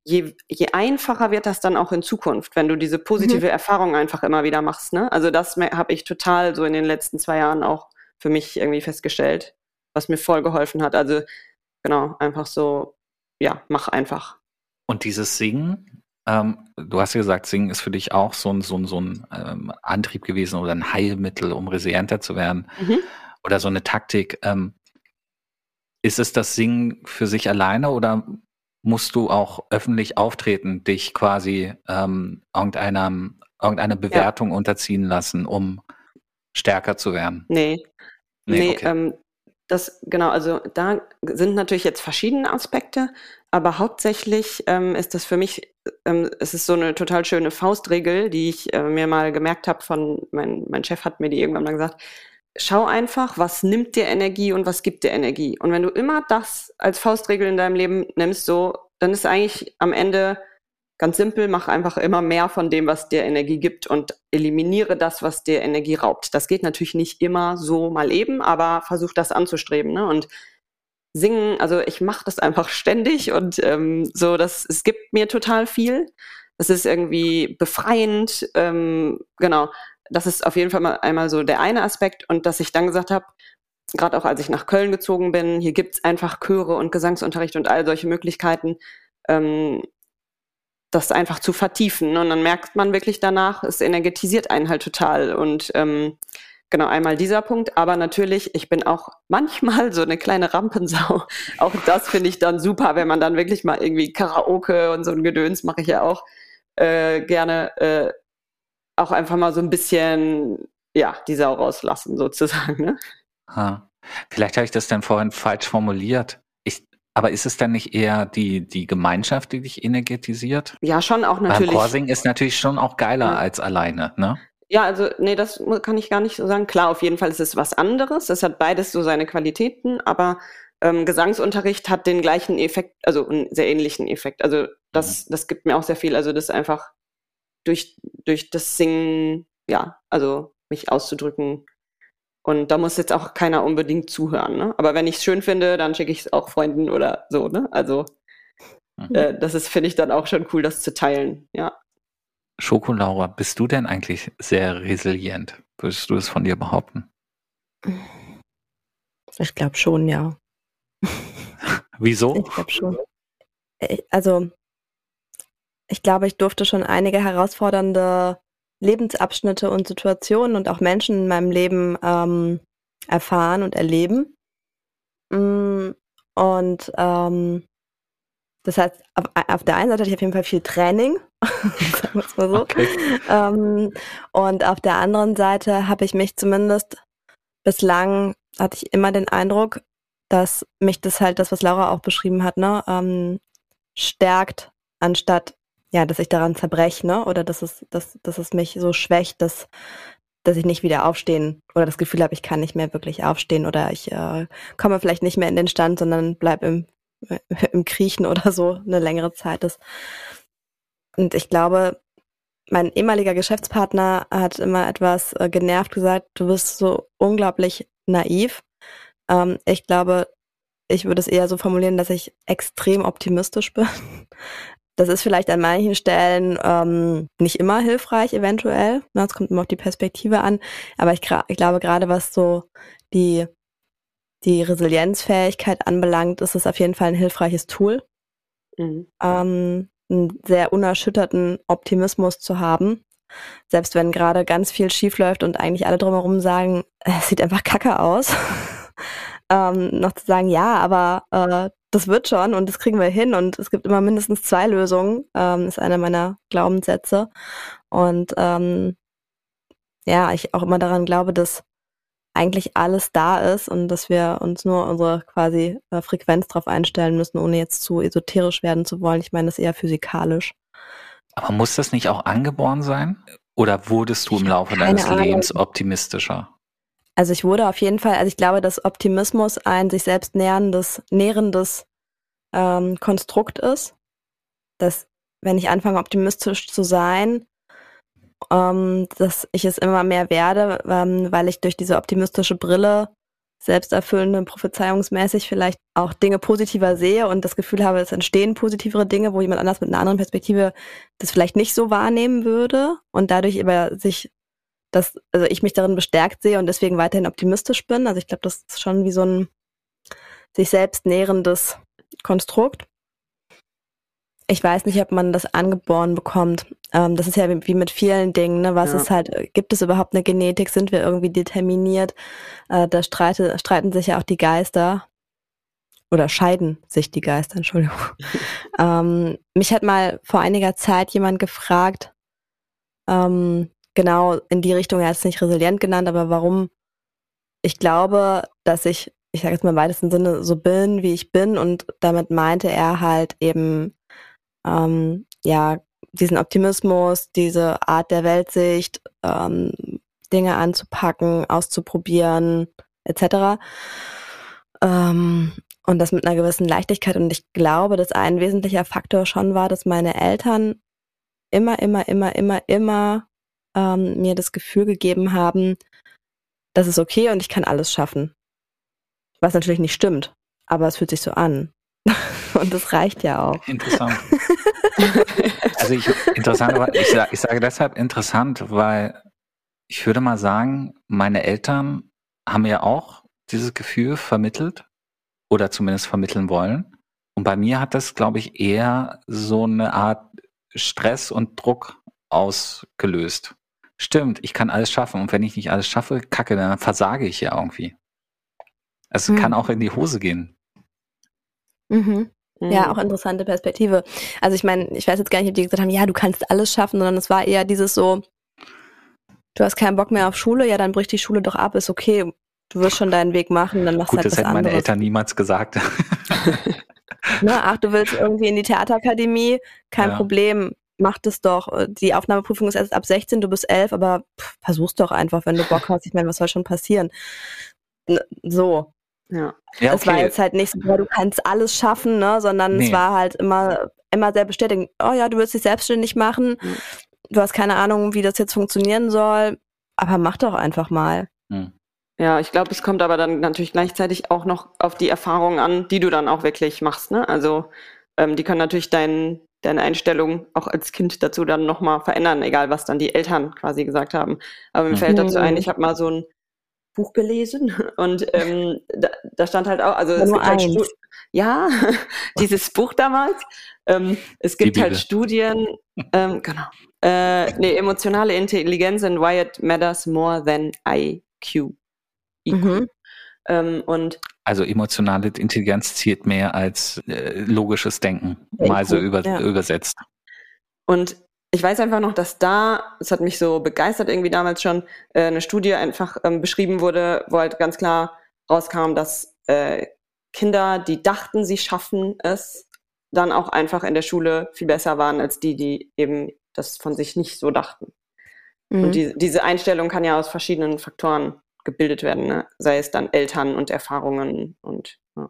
Je, je einfacher wird das dann auch in Zukunft, wenn du diese positive mhm. Erfahrung einfach immer wieder machst. Ne? Also das habe ich total so in den letzten zwei Jahren auch für mich irgendwie festgestellt was mir voll geholfen hat. Also genau, einfach so, ja, mach einfach. Und dieses Singen, ähm, du hast ja gesagt, Singen ist für dich auch so ein, so ein, so ein ähm, Antrieb gewesen oder ein Heilmittel, um resilienter zu werden. Mhm. Oder so eine Taktik. Ähm, ist es das Singen für sich alleine oder musst du auch öffentlich auftreten, dich quasi ähm, irgendeiner, irgendeiner Bewertung ja. unterziehen lassen, um stärker zu werden? Nee. Nee, nee okay. Das, genau, also da sind natürlich jetzt verschiedene Aspekte, aber hauptsächlich ähm, ist das für mich, ähm, es ist so eine total schöne Faustregel, die ich äh, mir mal gemerkt habe von, mein, mein Chef hat mir die irgendwann mal gesagt, schau einfach, was nimmt dir Energie und was gibt dir Energie. Und wenn du immer das als Faustregel in deinem Leben nimmst, so, dann ist eigentlich am Ende Ganz simpel, mach einfach immer mehr von dem, was dir Energie gibt und eliminiere das, was dir Energie raubt. Das geht natürlich nicht immer so mal eben, aber versuch das anzustreben. Ne? Und singen, also ich mache das einfach ständig und ähm, so, das, es gibt mir total viel. Es ist irgendwie befreiend, ähm, genau. Das ist auf jeden Fall mal einmal so der eine Aspekt und dass ich dann gesagt habe, gerade auch als ich nach Köln gezogen bin, hier gibt's einfach Chöre und Gesangsunterricht und all solche Möglichkeiten. Ähm, das einfach zu vertiefen. Und dann merkt man wirklich danach, es energetisiert einen halt total. Und ähm, genau einmal dieser Punkt. Aber natürlich, ich bin auch manchmal so eine kleine Rampensau. Auch das finde ich dann super, wenn man dann wirklich mal irgendwie Karaoke und so ein Gedöns mache ich ja auch äh, gerne. Äh, auch einfach mal so ein bisschen, ja, die Sau rauslassen sozusagen. Ne? Ha. Vielleicht habe ich das dann vorhin falsch formuliert. Aber ist es dann nicht eher die, die Gemeinschaft, die dich energetisiert? Ja, schon auch natürlich. Beim Chorsing ist natürlich schon auch geiler ja. als alleine, ne? Ja, also nee, das kann ich gar nicht so sagen. Klar, auf jeden Fall ist es was anderes. Es hat beides so seine Qualitäten, aber ähm, Gesangsunterricht hat den gleichen Effekt, also einen sehr ähnlichen Effekt. Also das, mhm. das gibt mir auch sehr viel. Also das einfach, durch, durch das Singen, ja, also mich auszudrücken. Und da muss jetzt auch keiner unbedingt zuhören. Ne? Aber wenn ich es schön finde, dann schicke ich es auch Freunden oder so. Ne? Also mhm. äh, das ist, finde ich, dann auch schon cool, das zu teilen. Ja. Schokolaura, bist du denn eigentlich sehr resilient? Würdest du es von dir behaupten? Ich glaube schon, ja. Wieso? Ich glaube schon. Äh, also, ich glaube, ich durfte schon einige herausfordernde Lebensabschnitte und Situationen und auch Menschen in meinem Leben ähm, erfahren und erleben. Mm, und ähm, das heißt, auf, auf, der einen Seite hatte ich auf jeden Fall viel Training, sagen wir es mal so. Okay. Ähm, und auf der anderen Seite habe ich mich zumindest bislang, hatte ich immer den Eindruck, dass mich das halt, das, was Laura auch beschrieben hat, ne, ähm, stärkt, anstatt ja, dass ich daran zerbreche, ne? Oder dass es, dass, dass es mich so schwächt, dass, dass ich nicht wieder aufstehen oder das Gefühl habe, ich kann nicht mehr wirklich aufstehen oder ich äh, komme vielleicht nicht mehr in den Stand, sondern bleib im, im Kriechen oder so eine längere Zeit ist. Und ich glaube, mein ehemaliger Geschäftspartner hat immer etwas äh, genervt gesagt, du bist so unglaublich naiv. Ähm, ich glaube, ich würde es eher so formulieren, dass ich extrem optimistisch bin. Das ist vielleicht an manchen Stellen ähm, nicht immer hilfreich, eventuell. Es kommt immer auf die Perspektive an. Aber ich, ich glaube, gerade was so die, die Resilienzfähigkeit anbelangt, ist es auf jeden Fall ein hilfreiches Tool. Mhm. Ähm, einen sehr unerschütterten Optimismus zu haben. Selbst wenn gerade ganz viel schief läuft und eigentlich alle drumherum sagen, es sieht einfach kacke aus. ähm, noch zu sagen, ja, aber äh, das wird schon und das kriegen wir hin und es gibt immer mindestens zwei Lösungen, ähm, ist einer meiner Glaubenssätze. Und ähm, ja, ich auch immer daran glaube, dass eigentlich alles da ist und dass wir uns nur unsere quasi äh, Frequenz drauf einstellen müssen, ohne jetzt zu esoterisch werden zu wollen. Ich meine das eher physikalisch. Aber muss das nicht auch angeboren sein? Oder wurdest du im Laufe deines Ahnung. Lebens optimistischer? Also ich wurde auf jeden Fall, also ich glaube, dass Optimismus ein sich selbst näherndes, nährendes ähm, Konstrukt ist. Dass, wenn ich anfange, optimistisch zu sein, ähm, dass ich es immer mehr werde, ähm, weil ich durch diese optimistische Brille selbsterfüllende, prophezeiungsmäßig vielleicht auch Dinge positiver sehe und das Gefühl habe, es entstehen positivere Dinge, wo jemand anders mit einer anderen Perspektive das vielleicht nicht so wahrnehmen würde und dadurch über sich dass also ich mich darin bestärkt sehe und deswegen weiterhin optimistisch bin. Also ich glaube, das ist schon wie so ein sich selbst nährendes Konstrukt. Ich weiß nicht, ob man das angeboren bekommt. Ähm, das ist ja wie, wie, mit vielen Dingen. Ne? Was ja. ist halt, gibt es überhaupt eine Genetik? Sind wir irgendwie determiniert? Äh, da streite, streiten sich ja auch die Geister. Oder scheiden sich die Geister, Entschuldigung. ähm, mich hat mal vor einiger Zeit jemand gefragt, ähm, genau in die Richtung, er hat es nicht resilient genannt, aber warum ich glaube, dass ich, ich sage jetzt mal im weitesten Sinne, so bin, wie ich bin und damit meinte er halt eben, ähm, ja, diesen Optimismus, diese Art der Weltsicht, ähm, Dinge anzupacken, auszuprobieren, etc. Ähm, und das mit einer gewissen Leichtigkeit. Und ich glaube, dass ein wesentlicher Faktor schon war, dass meine Eltern immer, immer, immer, immer, immer ähm, mir das Gefühl gegeben haben, das ist okay und ich kann alles schaffen. Was natürlich nicht stimmt, aber es fühlt sich so an. und das reicht ja auch. Interessant. also ich, interessant, aber ich, ich sage deshalb interessant, weil ich würde mal sagen, meine Eltern haben mir auch dieses Gefühl vermittelt oder zumindest vermitteln wollen. Und bei mir hat das, glaube ich, eher so eine Art Stress und Druck ausgelöst. Stimmt, ich kann alles schaffen. Und wenn ich nicht alles schaffe, kacke, dann versage ich ja irgendwie. Es mhm. kann auch in die Hose gehen. Mhm. Ja, mhm. auch interessante Perspektive. Also ich meine, ich weiß jetzt gar nicht, ob die gesagt haben, ja, du kannst alles schaffen, sondern es war eher dieses so, du hast keinen Bock mehr auf Schule, ja, dann bricht die Schule doch ab, ist okay, du wirst schon deinen Weg machen, dann machst du halt das was hätten meine Eltern niemals gesagt. ne, ach, du willst irgendwie in die Theaterakademie, kein ja. Problem, mach das doch. Die Aufnahmeprüfung ist erst ab 16, du bist 11, aber pff, versuch's doch einfach, wenn du Bock hast. Ich meine, was soll schon passieren? So. Ja. ja okay. Es war jetzt halt nicht so, du kannst alles schaffen, ne, sondern nee. es war halt immer, immer sehr bestätigend. Oh ja, du willst dich selbstständig machen. Mhm. du hast keine Ahnung, wie das jetzt funktionieren soll, aber mach doch einfach mal. Hm. Ja, ich glaube, es kommt aber dann natürlich gleichzeitig auch noch auf die Erfahrungen an, die du dann auch wirklich machst. Ne? Also ähm, die können natürlich dein, deine Einstellung auch als Kind dazu dann nochmal verändern, egal was dann die Eltern quasi gesagt haben. Aber mir Mhm. fällt dazu ein, Mhm. ich habe mal so ein Buch gelesen und ähm, da, da stand halt auch, also Aber es nur gibt halt eins. Stu ja, dieses Buch damals. Ähm, es gibt halt. Studien, ähm, genau. Äh, nee, emotionale Intelligenz and why it matters more than IQ. IQ. Mhm. Ähm, und Also emotionale Intelligenz zielt mehr als äh, logisches Denken, Ja, mal so über, ja. übersetzt. Und ich weiß einfach noch, dass da, es hat mich so begeistert irgendwie damals schon, äh, eine Studie einfach ähm, beschrieben wurde, wo halt ganz klar rauskam, dass äh, Kinder, die dachten, sie schaffen es, dann auch einfach in der Schule viel besser waren als die, die eben das von sich nicht so dachten. Mhm. Und die, diese Einstellung kann ja aus verschiedenen Faktoren gebildet werden, ne? sei es dann Eltern und Erfahrungen und ja.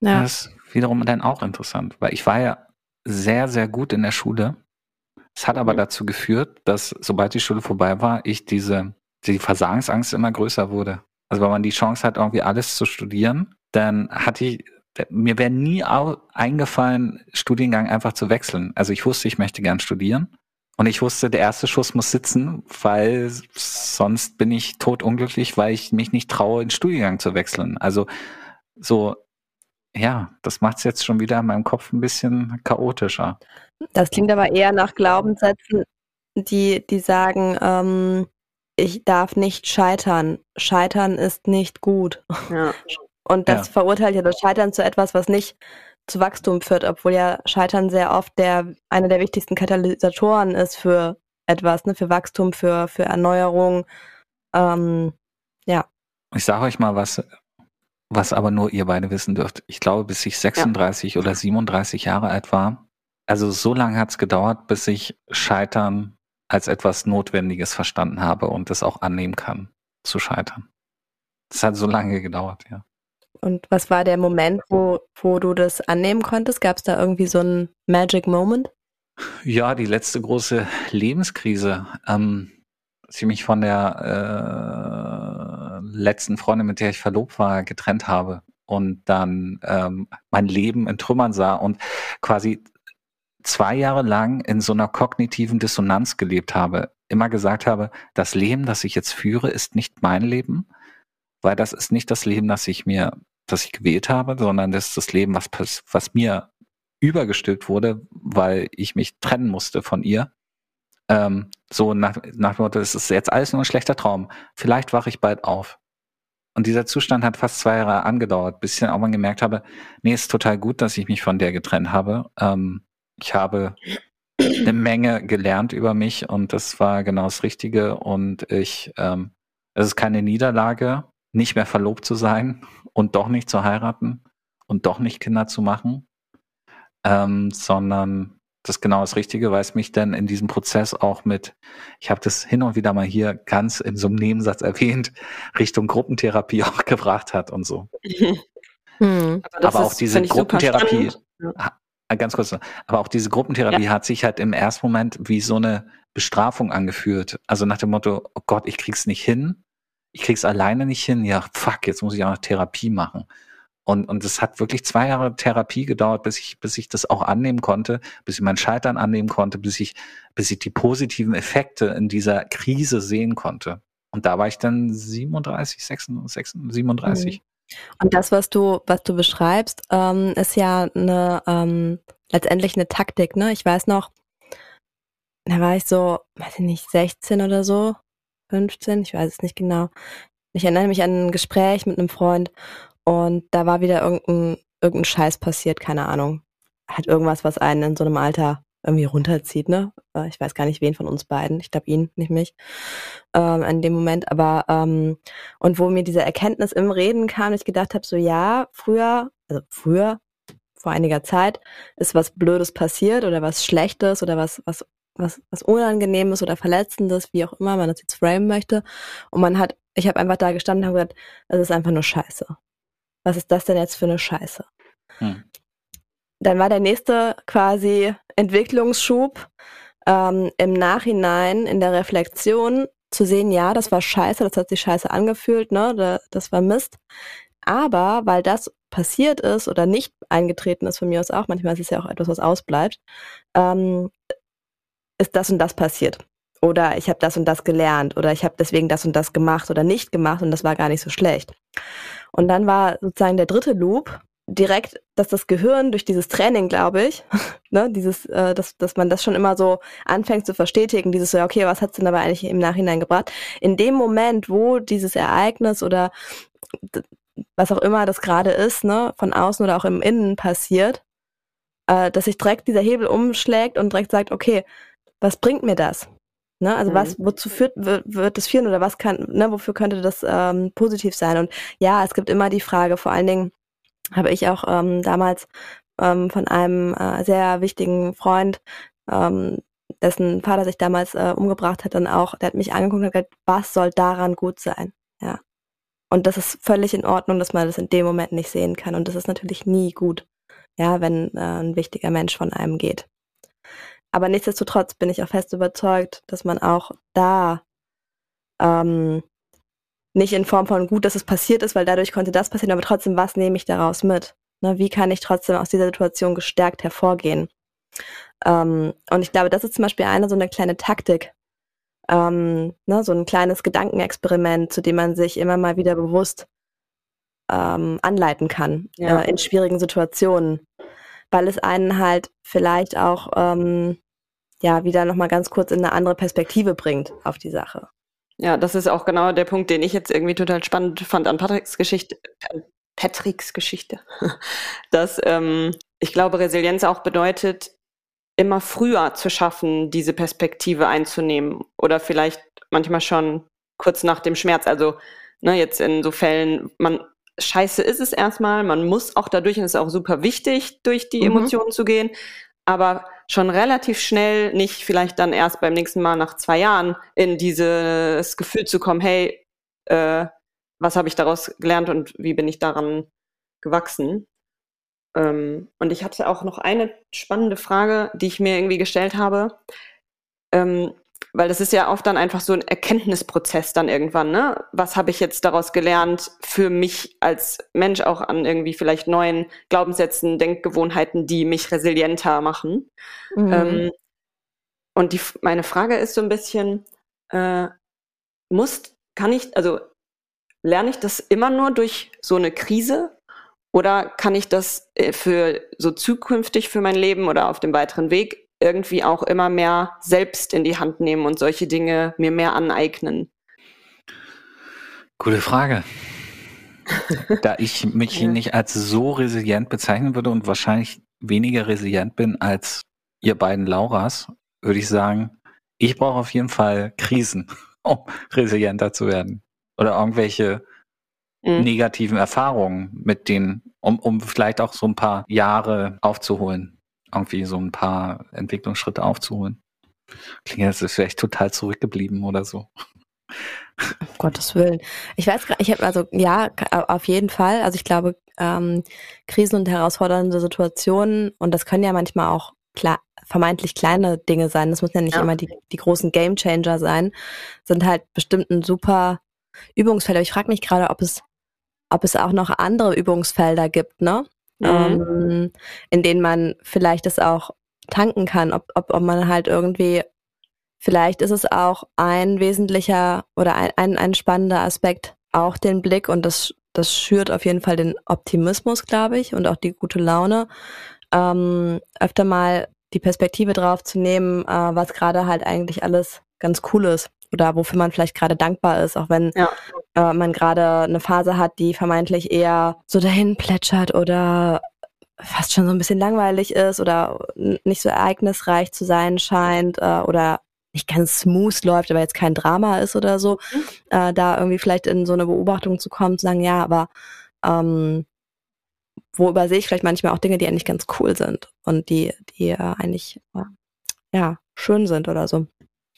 ja. Das ist wiederum dann auch interessant, weil ich war ja sehr, sehr gut in der Schule. Es hat aber Mhm. dazu geführt, dass sobald die Schule vorbei war, ich diese, die Versagensangst immer größer wurde. Also wenn man die Chance hat, irgendwie alles zu studieren, dann hatte ich, mir wäre nie eingefallen, Studiengang einfach zu wechseln. Also ich wusste, ich möchte gern studieren. Und ich wusste, der erste Schuss muss sitzen, weil sonst bin ich totunglücklich, weil ich mich nicht traue, den Studiengang zu wechseln. Also so, ja, das macht es jetzt schon wieder in meinem Kopf ein bisschen chaotischer. Das klingt aber eher nach Glaubenssätzen, die, die sagen, ähm, ich darf nicht scheitern. Scheitern ist nicht gut. ja. Und das Ja. verurteilt ja das Scheitern zu etwas, was nicht zu Wachstum führt, obwohl ja Scheitern sehr oft der einer der wichtigsten Katalysatoren ist für etwas, ne, für Wachstum, für, für Erneuerung. Ähm, Ich sage euch mal was, was aber nur ihr beide wissen dürft. Ich glaube, bis ich 36 oder 37 Jahre alt war, also so lange hat es gedauert, bis ich Scheitern als etwas Notwendiges verstanden habe und es auch annehmen kann, zu scheitern. Das hat so lange gedauert, ja. Und was war der Moment, wo, wo du das annehmen konntest? Gab es da irgendwie so einen Magic Moment? Ja, die letzte große Lebenskrise, ähm, als ich mich von der äh, letzten Freundin, mit der ich verlobt war, getrennt habe und dann ähm, mein Leben in Trümmern sah und quasi zwei Jahre lang in so einer kognitiven Dissonanz gelebt habe, immer gesagt habe, das Leben, das ich jetzt führe, ist nicht mein Leben, weil das ist nicht das Leben, das ich mir, das ich gewählt habe, sondern das ist das Leben, was, was mir übergestülpt wurde, weil ich mich trennen musste von ihr. Ähm, so nach, nach dem Motto, es ist jetzt alles nur ein schlechter Traum. Vielleicht wache ich bald auf. Und dieser Zustand hat fast zwei Jahre angedauert, bis ich dann auch mal gemerkt habe, nee, ist total gut, dass ich mich von der getrennt habe. Ähm, ich habe eine Menge gelernt über mich und das war genau das Richtige. Und ich, ähm, es ist keine Niederlage, nicht mehr verlobt zu sein und doch nicht zu heiraten und doch nicht Kinder zu machen, ähm, sondern das ist genau das Richtige, weil es mich dann in diesem Prozess auch mit, ich habe das hin und wieder mal hier ganz in so einem Nebensatz erwähnt, Richtung Gruppentherapie auch gebracht hat und so. Hm. das Aber auch ist, diese Gruppentherapie-. Äh, Ganz kurz, aber auch diese Gruppentherapie hat sich halt im ersten Moment wie so eine Bestrafung angefühlt. Also nach dem Motto, oh Gott, ich krieg's nicht hin, ich krieg's alleine nicht hin, ja, fuck, jetzt muss ich auch noch Therapie machen. Und, und es hat wirklich zwei Jahre Therapie gedauert, bis ich, bis ich das auch annehmen konnte, bis ich mein Scheitern annehmen konnte, bis ich, bis ich die positiven Effekte in dieser Krise sehen konnte. Und da war ich dann 37, 36, 37. Und das, was du, was du beschreibst, ähm, ist ja eine ähm, letztendlich eine Taktik, ne? Ich weiß noch, da war ich so, weiß ich nicht, 16 oder so, 15, ich weiß es nicht genau. Ich erinnere mich an ein Gespräch mit einem Freund und da war wieder irgendein, irgendein Scheiß passiert, keine Ahnung. Hat irgendwas, was einen in so einem Alter irgendwie runterzieht, ne? Äh, Ich weiß gar nicht, wen von uns beiden. Ich glaube ihn, nicht mich. Ähm, in dem Moment, aber ähm, und wo mir diese Erkenntnis im Reden kam, ich gedacht habe, so ja, früher, also früher, vor einiger Zeit, ist was Blödes passiert oder was Schlechtes oder was, was, was, was Unangenehmes oder Verletzendes, wie auch immer man das jetzt framen möchte. Und man hat, ich habe einfach da gestanden und habe gesagt, das ist einfach nur Scheiße. Was ist das denn jetzt für eine Scheiße? Hm. Dann war der nächste quasi Entwicklungsschub. ähm, im Nachhinein in der Reflexion zu sehen, ja, das war scheiße, das hat sich scheiße angefühlt, ne, das war Mist. Aber weil das passiert ist oder nicht eingetreten ist von mir aus auch, manchmal ist es ja auch etwas, was ausbleibt, ähm, ist das und das passiert. Oder ich habe das und das gelernt oder ich habe deswegen das und das gemacht oder nicht gemacht und das war gar nicht so schlecht. Und dann war sozusagen der dritte Loop direkt, dass das Gehirn durch dieses Training, glaube ich, ne, dieses, äh, dass, dass man das schon immer so anfängt zu verstetigen, dieses so, okay, was hat's denn dabei eigentlich im Nachhinein gebracht? In dem Moment, wo dieses Ereignis oder was auch immer das gerade ist, ne, von außen oder auch im Innen passiert, äh, dass sich direkt dieser Hebel umschlägt und direkt sagt, okay, was bringt mir das? Ne? Also mhm. was, wozu führt, wird, wird das führen oder was kann, ne, wofür könnte das ähm, positiv sein? Und ja, es gibt immer die Frage, vor allen Dingen habe ich auch ähm, damals ähm, von einem äh, sehr wichtigen Freund, ähm, dessen Vater sich damals äh, umgebracht hat, dann auch, der hat mich angeguckt und gesagt, was soll daran gut sein? Ja. Und das ist völlig in Ordnung, dass man das in dem Moment nicht sehen kann. Und das ist natürlich nie gut, ja, wenn äh, ein wichtiger Mensch von einem geht. Aber nichtsdestotrotz bin ich auch fest überzeugt, dass man auch da ähm, nicht in Form von gut, dass es passiert ist, weil dadurch konnte das passieren, aber trotzdem, was nehme ich daraus mit? Ne, wie kann ich trotzdem aus dieser Situation gestärkt hervorgehen? Ähm, und ich glaube, das ist zum Beispiel eine so eine kleine Taktik, ähm, ne, so ein kleines Gedankenexperiment, zu dem man sich immer mal wieder bewusst ähm, anleiten kann ja. äh, in schwierigen Situationen, weil es einen halt vielleicht auch ähm, ja wieder noch mal ganz kurz in eine andere Perspektive bringt auf die Sache. Ja, das ist auch genau der Punkt, den ich jetzt irgendwie total spannend fand an Patricks Geschichte. Äh, Patricks Geschichte. Dass ähm, ich glaube, Resilienz auch bedeutet, immer früher zu schaffen, diese Perspektive einzunehmen. Oder vielleicht manchmal schon kurz nach dem Schmerz. Also ne, jetzt in so Fällen, man scheiße ist es erstmal, man muss auch dadurch, und es ist auch super wichtig, durch die mhm. Emotionen zu gehen, aber schon relativ schnell, nicht vielleicht dann erst beim nächsten Mal nach zwei Jahren, in dieses Gefühl zu kommen, hey, äh, was habe ich daraus gelernt und wie bin ich daran gewachsen? Ähm, und ich hatte auch noch eine spannende Frage, die ich mir irgendwie gestellt habe. Ähm, weil das ist ja oft dann einfach so ein Erkenntnisprozess dann irgendwann, ne? Was habe ich jetzt daraus gelernt für mich als Mensch auch an irgendwie vielleicht neuen Glaubenssätzen, Denkgewohnheiten, die mich resilienter machen? Mhm. Ähm, und die, meine Frage ist so ein bisschen, äh, muss, kann ich, also lerne ich das immer nur durch so eine Krise oder kann ich das äh, für so zukünftig für mein Leben oder auf dem weiteren Weg irgendwie auch immer mehr selbst in die Hand nehmen und solche Dinge mir mehr aneignen? Gute Frage. da ich mich ja. nicht als so resilient bezeichnen würde und wahrscheinlich weniger resilient bin als ihr beiden Lauras, würde ich sagen, ich brauche auf jeden Fall Krisen, um resilienter zu werden. Oder irgendwelche mhm. negativen Erfahrungen mit denen, um, um vielleicht auch so ein paar Jahre aufzuholen irgendwie so ein paar Entwicklungsschritte aufzuholen. Klingt jetzt ist vielleicht total zurückgeblieben oder so. Um Gottes Willen. Ich weiß gar ich habe also ja, auf jeden Fall. Also ich glaube, ähm, Krisen und herausfordernde Situationen, und das können ja manchmal auch klar, vermeintlich kleine Dinge sein, das müssen ja nicht ja. immer die, die großen Game Changer sein, sind halt bestimmt ein super Übungsfeld. Aber ich frage mich gerade, ob es, ob es auch noch andere Übungsfelder gibt, ne? Mhm. ähm, in denen man vielleicht das auch tanken kann, ob, ob, ob man halt irgendwie, vielleicht ist es auch ein wesentlicher oder ein, ein, ein spannender Aspekt, auch den Blick und das, das schürt auf jeden Fall den Optimismus, glaube ich, und auch die gute Laune, ähm, öfter mal die Perspektive drauf zu nehmen, äh, was gerade halt eigentlich alles ganz cool ist oder wofür man vielleicht gerade dankbar ist, auch wenn ja. Äh, man gerade eine Phase hat, die vermeintlich eher so dahin plätschert oder fast schon so ein bisschen langweilig ist oder nicht so ereignisreich zu sein scheint äh, oder nicht ganz smooth läuft, aber jetzt kein Drama ist oder so, mhm. äh, da irgendwie vielleicht in so eine Beobachtung zu kommen, zu sagen, ja, aber ähm, wo übersehe ich vielleicht manchmal auch Dinge, die eigentlich ganz cool sind und die, die äh, eigentlich äh, ja schön sind oder so.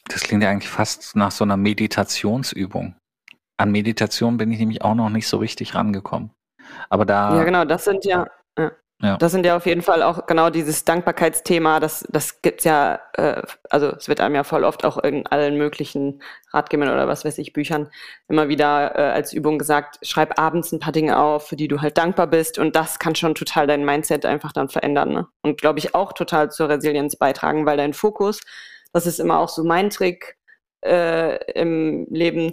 Das klingt ja eigentlich fast nach so einer Meditationsübung. An Meditation bin ich nämlich auch noch nicht so richtig rangekommen. Aber da. Ja, genau, das sind ja. ja. Ja. Das sind ja auf jeden Fall auch genau dieses Dankbarkeitsthema, das, das gibt's ja, äh, also es wird einem ja voll oft auch in allen möglichen Ratgebern oder was weiß ich, Büchern immer wieder äh, als Übung gesagt, schreib abends ein paar Dinge auf, für die du halt dankbar bist und das kann schon total dein Mindset einfach dann verändern. Ne? Und glaube ich auch total zur Resilienz beitragen, weil dein Fokus, das ist immer auch so mein Trick äh, im Leben,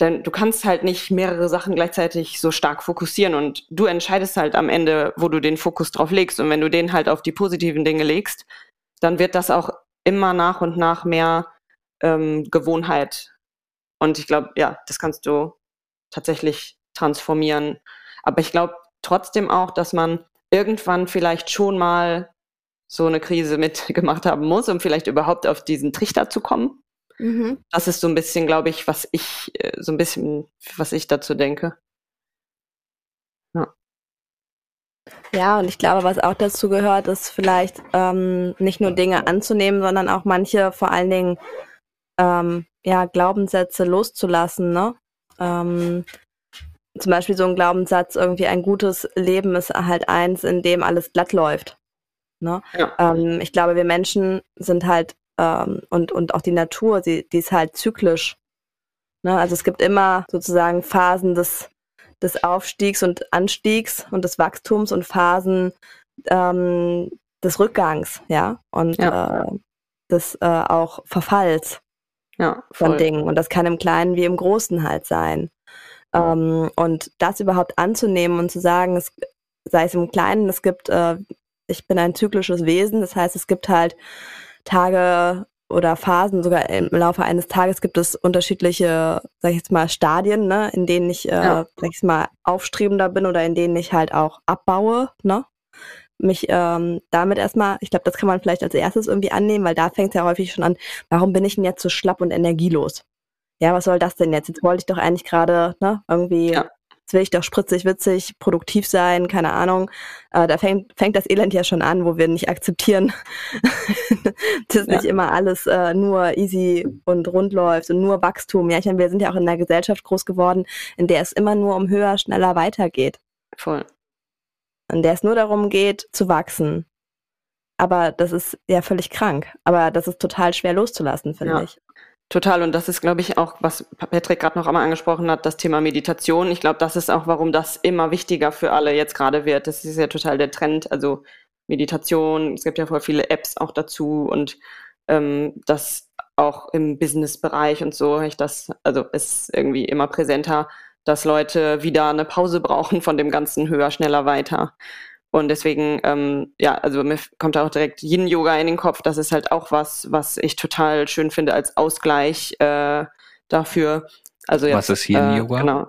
denn du kannst halt nicht mehrere Sachen gleichzeitig so stark fokussieren und du entscheidest halt am Ende, wo du den Fokus drauf legst. Und wenn du den halt auf die positiven Dinge legst, dann wird das auch immer nach und nach mehr ähm, Gewohnheit. Und ich glaube, ja, das kannst du tatsächlich transformieren. Aber ich glaube trotzdem auch, dass man irgendwann vielleicht schon mal so eine Krise mitgemacht haben muss, um vielleicht überhaupt auf diesen Trichter zu kommen. Mhm. Das ist so ein bisschen, glaube ich, was ich, äh, so ein bisschen, was ich dazu denke. Ja. Ja, und ich glaube, was auch dazu gehört, ist vielleicht ähm, nicht nur Dinge anzunehmen, sondern auch manche vor allen Dingen ähm, ja, Glaubenssätze loszulassen. Ne? Ähm, zum Beispiel so ein Glaubenssatz, irgendwie ein gutes Leben ist halt eins, in dem alles glatt läuft. Ne? Ja. Ähm, ich glaube, wir Menschen sind halt ähm, und, und auch die Natur, die, die ist halt zyklisch. Ne? Also es gibt immer sozusagen Phasen des, des Aufstiegs und Anstiegs und des Wachstums und Phasen ähm, des Rückgangs, ja, und ja. Äh, des äh, auch Verfalls ja, von Dingen. Und das kann im Kleinen wie im Großen halt sein. Ähm, und das überhaupt anzunehmen und zu sagen, es, sei es im Kleinen, es gibt, äh, ich bin ein zyklisches Wesen, das heißt, es gibt halt Tage oder Phasen, sogar im Laufe eines Tages gibt es unterschiedliche, sag ich jetzt mal, Stadien, ne, in denen ich, äh, ja. sag ich mal, aufstrebender bin oder in denen ich halt auch abbaue, ne? Mich ähm, damit erstmal, ich glaube, das kann man vielleicht als erstes irgendwie annehmen, weil da fängt es ja häufig schon an, warum bin ich denn jetzt so schlapp und energielos? Ja, was soll das denn jetzt? Jetzt wollte ich doch eigentlich gerade, ne, irgendwie ja. Jetzt will ich doch spritzig, witzig, produktiv sein, keine Ahnung. Äh, da fängt, fängt das Elend ja schon an, wo wir nicht akzeptieren, dass ja. nicht immer alles äh, nur easy und rund läuft und nur Wachstum. Ja, ich meine, wir sind ja auch in einer Gesellschaft groß geworden, in der es immer nur um höher, schneller weitergeht. Voll. In der es nur darum geht, zu wachsen. Aber das ist ja völlig krank. Aber das ist total schwer loszulassen, finde ja. ich. Total. Und das ist, glaube ich, auch, was Patrick gerade noch einmal angesprochen hat, das Thema Meditation. Ich glaube, das ist auch, warum das immer wichtiger für alle jetzt gerade wird. Das ist ja total der Trend. Also Meditation, es gibt ja voll viele Apps auch dazu und ähm, das auch im Business-Bereich und so, ich das, also ist irgendwie immer präsenter, dass Leute wieder eine Pause brauchen von dem ganzen höher, schneller, weiter. Und deswegen, ähm, ja, also mir kommt auch direkt Yin-Yoga in den Kopf. Das ist halt auch was, was ich total schön finde als Ausgleich äh, dafür. Also jetzt, was ist Yin-Yoga? Äh, genau.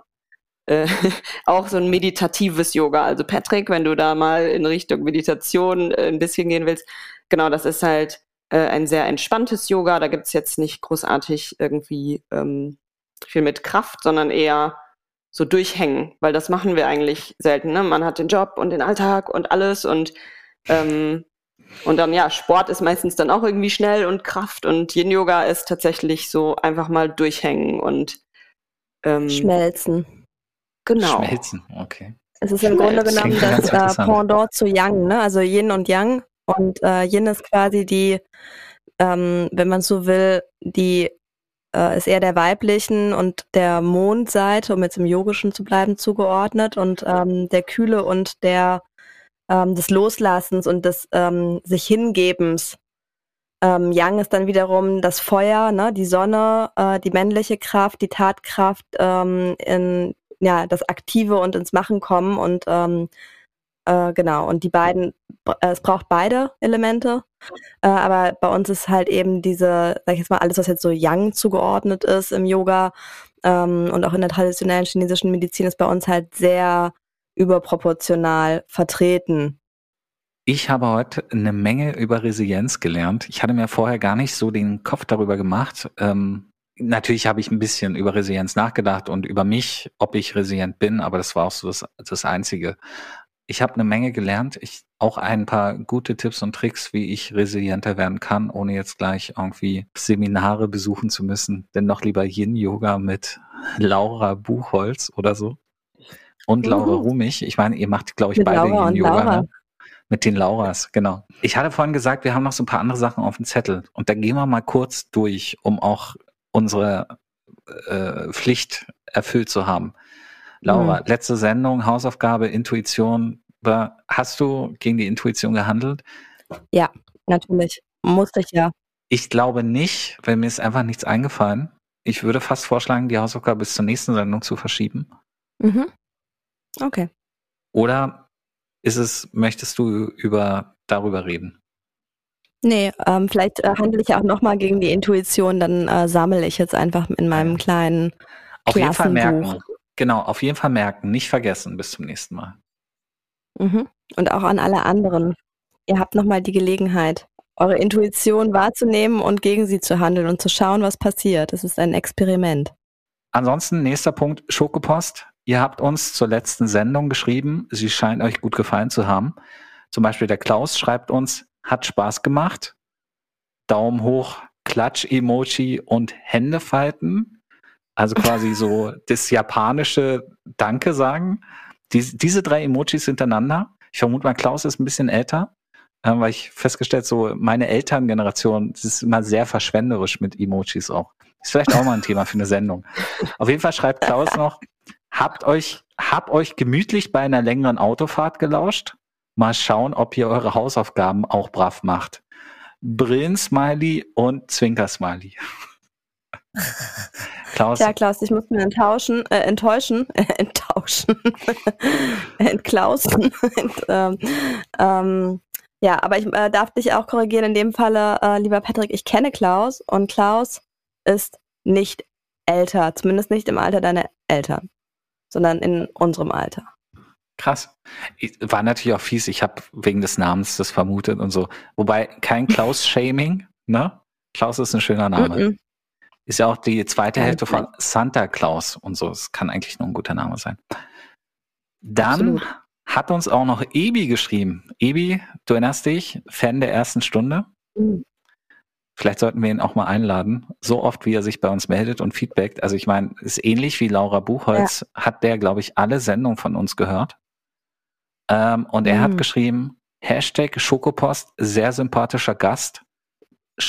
Äh, auch so ein meditatives Yoga. Also Patrick, wenn du da mal in Richtung Meditation äh, ein bisschen gehen willst, genau, das ist halt äh, ein sehr entspanntes Yoga. Da gibt's jetzt nicht großartig irgendwie ähm, viel mit Kraft, sondern eher so durchhängen, weil das machen wir eigentlich selten. Ne? Man hat den Job und den Alltag und alles und ähm, und dann ja, Sport ist meistens dann auch irgendwie schnell und Kraft und Yin Yoga ist tatsächlich so einfach mal durchhängen und ähm, schmelzen. Genau. Schmelzen, okay. Es ist im Grunde genommen das äh, Pendant zu Yang, ne? Also Yin und Yang. Und äh, Yin ist quasi die, ähm, wenn man so will, die äh, ist eher der weiblichen und der Mondseite, um jetzt im Yogischen zu bleiben, zugeordnet und ähm, der Kühle und der ähm, des Loslassens und des ähm, sich Hingebens. Ähm, Yang ist dann wiederum das Feuer, ne, die Sonne, äh, die männliche Kraft, die Tatkraft, ähm, in ja das Aktive und ins Machen kommen und ähm, äh, genau, und die beiden, es braucht beide Elemente. Äh, aber bei uns ist halt eben diese, sag ich jetzt mal, alles, was jetzt so Yang zugeordnet ist im Yoga ähm, und auch in der traditionellen chinesischen Medizin, ist bei uns halt sehr überproportional vertreten. Ich habe heute eine Menge über Resilienz gelernt. Ich hatte mir vorher gar nicht so den Kopf darüber gemacht. Ähm, natürlich habe ich ein bisschen über Resilienz nachgedacht und über mich, ob ich resilient bin, aber das war auch so das, das Einzige ich habe eine Menge gelernt. Ich auch ein paar gute Tipps und Tricks, wie ich resilienter werden kann, ohne jetzt gleich irgendwie Seminare besuchen zu müssen. Denn noch lieber Yin-Yoga mit Laura Buchholz oder so. Und Laura mhm. Rumich. Ich meine, ihr macht, glaube ich, mit beide Yin-Yoga. Ne? Mit den Lauras, genau. Ich hatte vorhin gesagt, wir haben noch so ein paar andere Sachen auf dem Zettel. Und da gehen wir mal kurz durch, um auch unsere äh, Pflicht erfüllt zu haben. Laura, Mhm. letzte Sendung, Hausaufgabe, Intuition. Hast du gegen die Intuition gehandelt? Natürlich. Musste ich ja. Ich glaube nicht, weil mir ist einfach nichts eingefallen. Ich würde fast vorschlagen, die Hausaufgabe bis zur nächsten Sendung zu verschieben. Mhm. Okay. Oder ist es, möchtest du über darüber reden? Nee, ähm, vielleicht äh, handle ich ja auch nochmal gegen die Intuition, dann äh, sammle ich jetzt einfach in meinem kleinen Auf jeden Fall merken. Genau, auf jeden Fall merken, nicht vergessen bis zum nächsten Mal. Mhm. Und auch an alle anderen. Ihr habt nochmal die Gelegenheit, eure Intuition wahrzunehmen und gegen sie zu handeln und zu schauen, was passiert. Es ist ein Experiment. Ansonsten, nächster Punkt, Schokopost. Ihr habt uns zur letzten Sendung geschrieben, sie scheint euch gut gefallen zu haben. Zum Beispiel der Klaus schreibt uns, hat Spaß gemacht. Daumen hoch, Klatsch-Emoji und Hände falten. Also quasi so das japanische Danke sagen. Dies, diese drei Emojis hintereinander. Ich vermute mal, Klaus ist ein bisschen älter, äh, weil ich festgestellt, so meine Elterngeneration, ist immer sehr verschwenderisch mit Emojis auch. Ist vielleicht auch mal ein Thema für eine Sendung. Auf jeden Fall schreibt Klaus noch, habt euch, hab euch gemütlich bei einer längeren Autofahrt gelauscht. Mal schauen, ob ihr eure Hausaufgaben auch brav macht. Brillen-Smiley und Zwinker-Smiley. Klaus, Tja, Klaus, ich muss mir enttauschen, äh, enttäuschen, äh, enttauschen, entklausen. Ent, ähm, ähm, ja, aber ich äh, darf dich auch korrigieren in dem Falle, äh, lieber Patrick, ich kenne Klaus und Klaus ist nicht älter, zumindest nicht im Alter deiner Eltern, sondern in unserem Alter. krass. Ich, war natürlich auch fies. Ich habe wegen des Namens das vermutet und so. Wobei kein Klaus-Shaming, ne? Klaus ist ein schöner Name. Mhm. Ist ja auch die zweite Ja, Hälfte von Santa Claus und so. Es kann eigentlich nur ein guter Name sein. Dann Absolut. hat uns auch noch Ebi geschrieben. Ebi, du erinnerst dich, Fan der ersten Stunde. Mhm. Vielleicht sollten wir ihn auch mal einladen. So oft, wie er sich bei uns meldet und feedbackt. Also ich meine, ist ähnlich wie Laura Buchholz, hat der, glaube ich, alle Sendungen von uns gehört. Ähm, und er hat Mhm. geschrieben, Hashtag Schokopost, sehr sympathischer Gast.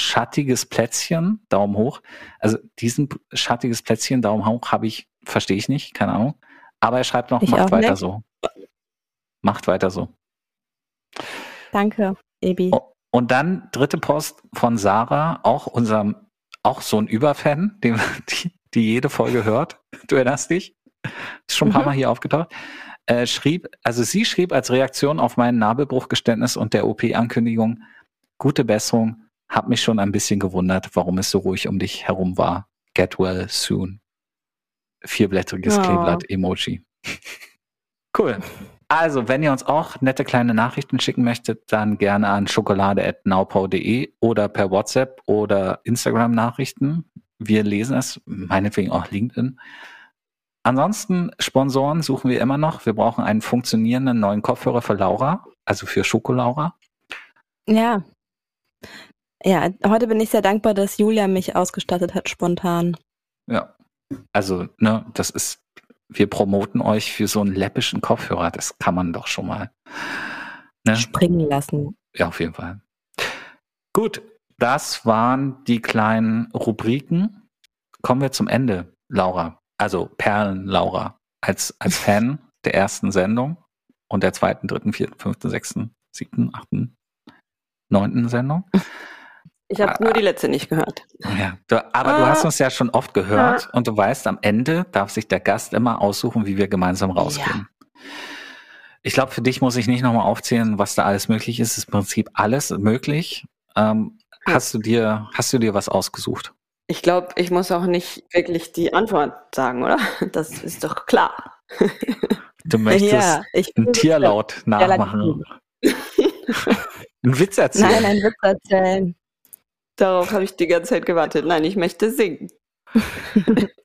Schattiges Plätzchen, Daumen hoch. Also diesen schattiges Plätzchen, Daumen hoch, habe ich, verstehe ich nicht, keine Ahnung. Aber er schreibt noch, Ich macht weiter nicht. so. Macht weiter so. Danke, Ebi. Und dann dritte Post von Sarah, auch unserem, auch so ein Überfan, den, die, die jede Folge hört. Du erinnerst dich? Ist schon ein paar Mhm. Mal hier aufgetaucht. Äh, schrieb, also sie schrieb als Reaktion auf mein Nabelbruchgeständnis und der OP-Ankündigung, gute Besserung, hab mich schon ein bisschen gewundert, warum es so ruhig um dich herum war. Get well soon. Vierblättriges Oh. Kleeblatt-Emoji. Cool. Also, wenn ihr uns auch nette kleine Nachrichten schicken möchtet, dann gerne an schokolade.naupau.de oder per WhatsApp oder Instagram-Nachrichten. Wir lesen es, meinetwegen auch LinkedIn. Ansonsten, Sponsoren suchen wir immer noch. Wir brauchen einen funktionierenden neuen Kopfhörer für Laura, also für Schokolaura. Ja. Ja, heute bin ich sehr dankbar, dass Julia mich ausgestattet hat, spontan. Ja. Also, ne, das ist, wir promoten euch für so einen läppischen Kopfhörer. Das kann man doch schon mal. Ne? Springen lassen. Ja, auf jeden Fall. Gut, das waren die kleinen Rubriken. Kommen wir zum Ende, Laura. Also Perlen, Laura. Als, als Fan der ersten Sendung und der zweiten, dritten, vierten, fünften, sechsten, siebten, achten, neunten Sendung. Ich habe nur die letzte nicht gehört. Ja, du, aber du Ah. hast uns ja schon oft gehört und du weißt, am Ende darf sich der Gast immer aussuchen, wie wir gemeinsam rausgehen. Ich glaube, für dich muss ich nicht nochmal aufzählen, was da alles möglich ist. Es ist im Prinzip alles möglich. Ähm, Ja. Hast du dir, hast du dir was ausgesucht? Ich glaube, ich muss auch nicht wirklich die Antwort sagen, oder? Das ist doch klar. Du möchtest ja, einen Tierlaut nachmachen. einen Witz erzählen. Nein, einen Witz erzählen. Darauf habe ich die ganze Zeit gewartet. Nein, ich möchte singen.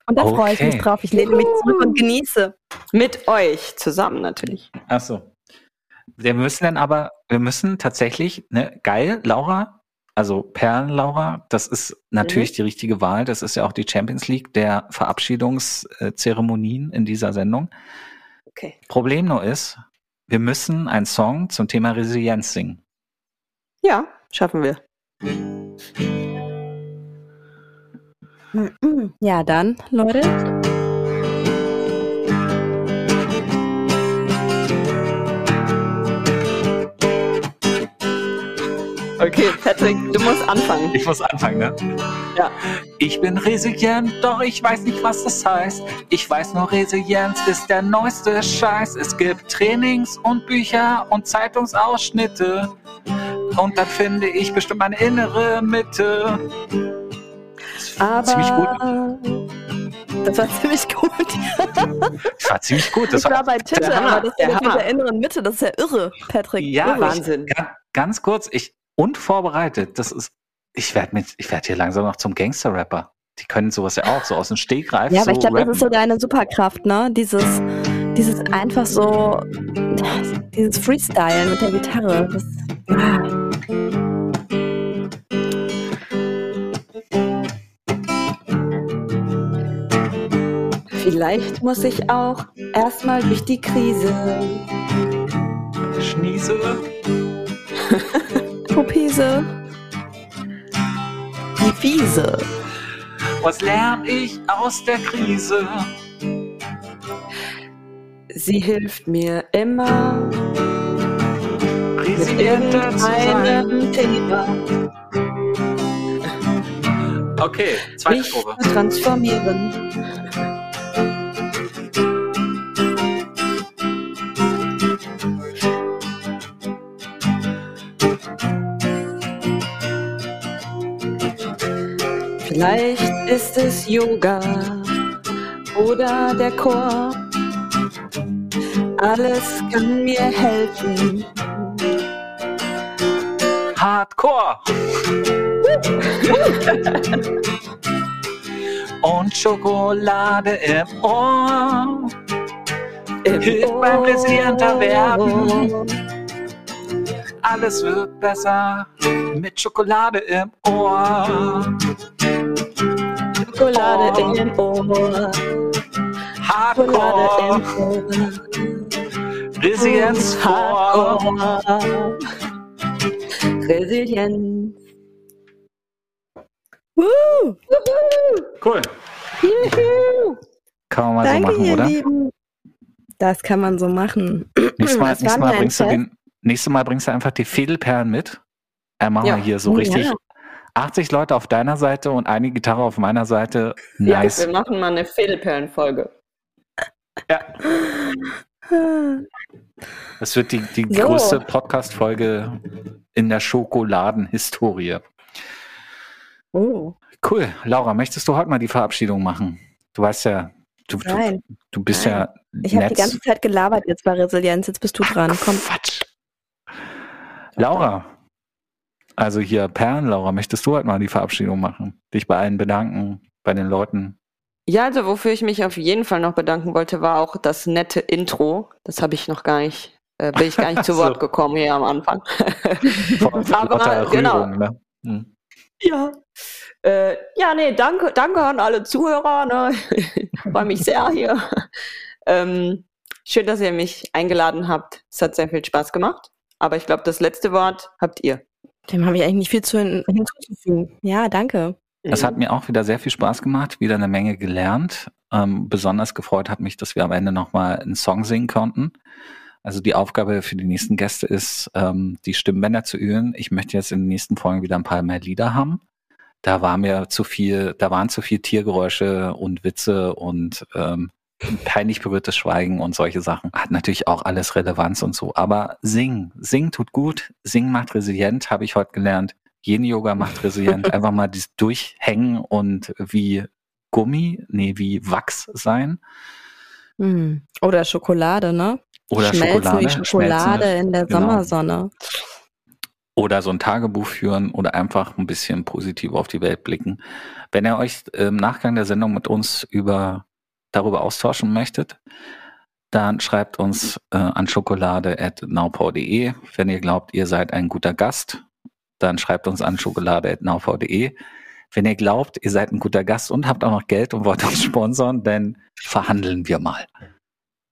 Und da freue ich Okay. mich drauf. Ich lehne mich zurück und genieße. Mit euch zusammen natürlich. Ach so. Wir müssen dann aber, wir müssen tatsächlich, ne, geil, Laura, also Perlen Laura, das ist natürlich Mhm. die richtige Wahl. Das ist ja auch die Champions League der Verabschiedungszeremonien in dieser Sendung. Okay. Problem nur ist, wir müssen einen Song zum Thema Resilienz singen. Ja, schaffen wir. Ja, dann, Leute. Okay, Patrick, du musst anfangen. Ich muss anfangen, ne? Ja. Ich bin resilient, doch ich weiß nicht, was das heißt. Ich weiß nur, Resilienz ist der neueste Scheiß. Es gibt Trainings und Bücher und Zeitungsausschnitte. Und dann finde ich bestimmt meine innere Mitte. Aber Ziemlich gut. Das war ziemlich gut. Das war ziemlich gut. Das Das war war, bei Titte, aber das der mit der inneren Mitte, das ist ja irre, Patrick. ja, irre. Wahnsinn. Ich, ga- ganz kurz, ich unvorbereitet. Das ist, ich werde mit, ich werde hier langsam noch zum Gangster-Rapper. Die können sowas ja auch so aus dem Stegreif. Ja, aber so ich glaube, das ist so deine Superkraft, ne? Dieses, dieses einfach so, dieses Freestyle mit der Gitarre. Das, ah. Vielleicht muss ich auch erstmal durch die Krise. Schniese. Pupise. Die Fiese. Was lerne ich aus der Krise? Sie hilft mir immer irgendeinem Thema, Okay, zweite mich Probe. transformieren. Vielleicht ist es Yoga oder der Chor. Alles kann mir helfen. Hardcore. Und Schokolade im Ohr. Hilft beim resilienter werden. Alles wird besser mit Schokolade im Ohr. Schokolade im Ohr. Schokolade Hardcore. im Ohr. Resilienz vor. Resilienz. Uh, Cool. Juhu. Kann man mal danke, so machen, ihr oder? Lieben. Das kann man so machen. Nächstes Mal, nächstes Mal, bringst du den, nächstes Mal bringst du einfach die Fädelperlen mit. Äh, machen Ja. wir hier so richtig ja. 80 Leute auf deiner Seite und eine Gitarre auf meiner Seite. Nice. Ja, wir machen mal eine Fädelperlenfolge. Das wird die, die So. größte Podcast-Folge in der Schokoladenhistorie. Oh, Cool. Laura, möchtest du heute mal die Verabschiedung machen? Du weißt ja, du, du, nein. du bist Nein. ja Ich habe die ganze Zeit gelabert jetzt bei Resilienz. Jetzt bist du dran. Komm. Quatsch. Laura, also hier Perlen, Laura, möchtest du heute mal die Verabschiedung machen? Dich bei allen bedanken, bei den Leuten. Ja, also wofür ich mich auf jeden Fall noch bedanken wollte, war auch das nette Intro. Das habe ich noch gar nicht, äh, bin ich gar nicht zu So. Wort gekommen hier am Anfang. Aber, genau. Ne? Hm. Ja. Äh, ja, nee, danke, danke an alle Zuhörer. Ne? Freue mich sehr hier. Ähm, schön, dass ihr mich eingeladen habt. Es hat sehr viel Spaß gemacht. Aber ich glaube, das letzte Wort habt ihr. Dem habe ich eigentlich nicht viel zu hin hinzuzufügen. Ja, danke. Es hat mir auch wieder sehr viel Spaß gemacht, wieder eine Menge gelernt. Ähm, besonders gefreut hat mich, dass wir am Ende nochmal einen Song singen konnten. Also die Aufgabe für die nächsten Gäste ist, ähm, die Stimmbänder zu üben. Ich möchte jetzt in den nächsten Folgen wieder ein paar mehr Lieder haben. Da war mir zu viel, da waren zu viel Tiergeräusche und Witze und ähm, peinlich berührtes Schweigen und solche Sachen. Hat natürlich auch alles Relevanz und so. Aber singen, singen tut gut, singen macht resilient, habe ich heute gelernt. Yin-Yoga macht resilient. Einfach mal dieses Durchhängen und wie Gummi, nee, wie Wachs sein. Hm. Oder Schokolade, ne? Oder Schmelzen Schokolade. wie Schokolade schmelzen. in der Genau. Sommersonne. Oder so ein Tagebuch führen oder einfach ein bisschen positiv auf die Welt blicken. Wenn ihr euch im Nachgang der Sendung mit uns über darüber austauschen möchtet, dann schreibt uns äh, an schokolade.naupau.de. Wenn ihr glaubt, ihr seid ein guter Gast, dann schreibt uns an schokolade.naupau.de. Wenn ihr glaubt, ihr seid ein guter Gast und habt auch noch Geld und wollt uns sponsern, dann verhandeln wir mal.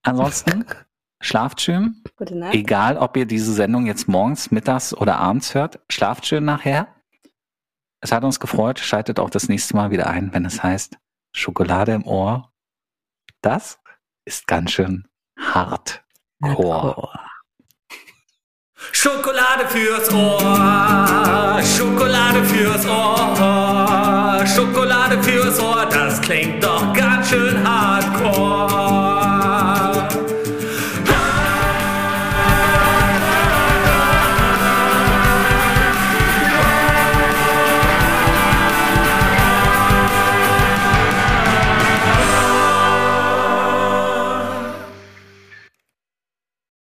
Ansonsten schlaft schön. Gute Nacht. Egal, ob ihr diese Sendung jetzt morgens, mittags oder abends hört, schlaft schön nachher. Es hat uns gefreut. Schaltet auch das nächste Mal wieder ein, wenn es heißt Schokolade im Ohr. Das ist ganz schön hart. Chor. Schokolade fürs Ohr, Schokolade fürs Ohr, Schokolade fürs Ohr, das klingt doch